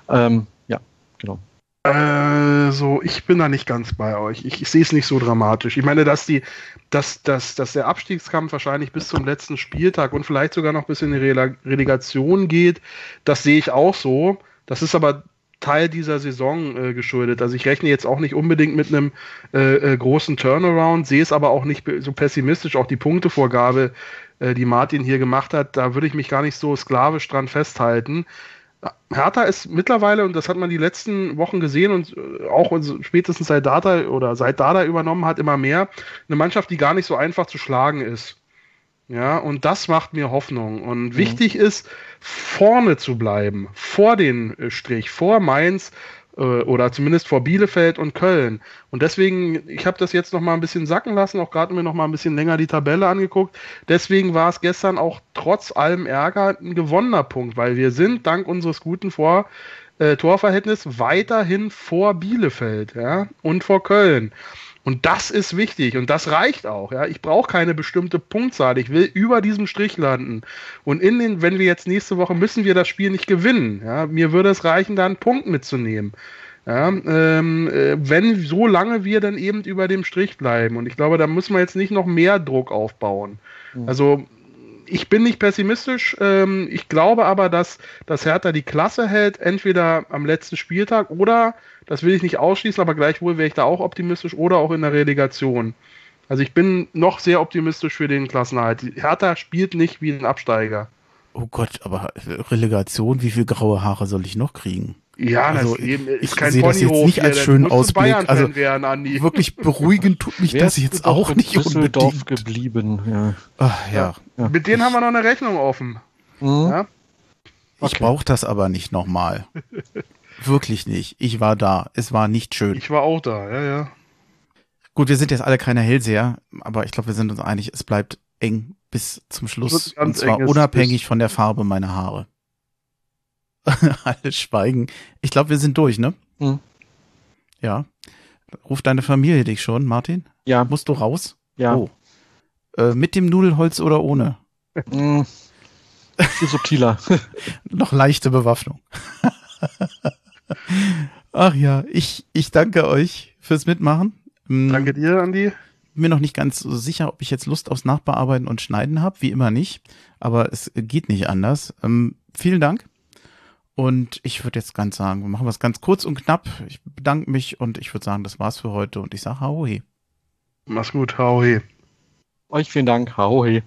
Ähm, ja, genau. Also, ich bin da nicht ganz bei euch. Ich, ich sehe es nicht so dramatisch. Ich meine, dass die, dass, dass, dass der Abstiegskampf wahrscheinlich bis zum letzten Spieltag und vielleicht sogar noch bis in die Relegation geht, das sehe ich auch so. Das ist aber Teil dieser Saison äh, geschuldet. Also ich rechne jetzt auch nicht unbedingt mit einem äh, äh, großen Turnaround, sehe es aber auch nicht so pessimistisch. Auch die Punktevorgabe, äh, die Martin hier gemacht hat, da würde ich mich gar nicht so sklavisch dran festhalten. Hertha ist mittlerweile, und das hat man die letzten Wochen gesehen und äh, auch spätestens seit Data oder seit Data übernommen hat, immer mehr, eine Mannschaft, die gar nicht so einfach zu schlagen ist. Ja, und das macht mir Hoffnung. Und mhm. wichtig ist, vorne zu bleiben, vor den äh, Strich, vor Mainz, oder zumindest vor Bielefeld und Köln. Und deswegen, ich habe das jetzt noch mal ein bisschen sacken lassen, auch gerade mir noch mal ein bisschen länger die Tabelle angeguckt. Deswegen war es gestern auch trotz allem Ärger ein gewonnener Punkt, weil wir sind dank unseres guten vor äh, Torverhältnis weiterhin vor Bielefeld, ja, und vor Köln. Und das ist wichtig und das reicht auch. Ja, ich brauche keine bestimmte Punktzahl. Ich will über diesem Strich landen. Und in den, wenn wir jetzt nächste Woche müssen wir das Spiel nicht gewinnen. Ja, mir würde es reichen, da einen Punkt mitzunehmen. Ja, ähm, äh, wenn so lange wir dann eben über dem Strich bleiben. Und ich glaube, da müssen wir jetzt nicht noch mehr Druck aufbauen. Mhm. Also ich bin nicht pessimistisch. Ähm, ich glaube aber, dass, dass Hertha die Klasse hält, entweder am letzten Spieltag oder, das will ich nicht ausschließen, aber gleichwohl wäre ich da auch optimistisch oder auch in der Relegation. Also ich bin noch sehr optimistisch für den Klassenerhalt. Hertha spielt nicht wie ein Absteiger. Oh Gott, aber Relegation, wie viel graue Haare soll ich noch kriegen? Ja, also das eben, ich sehe das jetzt nicht als schönen Ausblick. Also werden, <laughs> wirklich beruhigend tut mich das jetzt auch nicht Düsseldorf unbedingt. geblieben. Ja. Ach, ja. ja. Mit denen haben wir noch eine Rechnung offen. Mhm. Ja? Ich brauche das aber nicht nochmal. <laughs> wirklich nicht. Ich war da. Es war nicht schön. Ich war auch da, ja, ja. Gut, wir sind jetzt alle keine Hellseher, aber ich glaube, wir sind uns einig, es bleibt eng bis zum Schluss. Und zwar unabhängig von der Farbe meiner Haare. <laughs> Alle schweigen. Ich glaube, wir sind durch, ne? Mhm. Ja. Ruft deine Familie dich schon, Martin? Ja. Musst du raus? Ja. Oh. Äh, mit dem Nudelholz oder ohne? Mhm. subtiler. <laughs> Noch leichte Bewaffnung. <laughs> Ach ja, ich, ich danke euch fürs Mitmachen. Mm. Danke dir, Andi. Mir noch nicht ganz so sicher, ob ich jetzt Lust aufs Nachbearbeiten und Schneiden habe. Wie immer nicht. Aber es geht nicht anders. Ähm, vielen Dank. Und ich würde jetzt ganz sagen, wir machen was ganz kurz und knapp. Ich bedanke mich und ich würde sagen, das war's für heute und ich sage Hauhe. Mach's gut, Hauhe. Euch vielen Dank, Hauhe.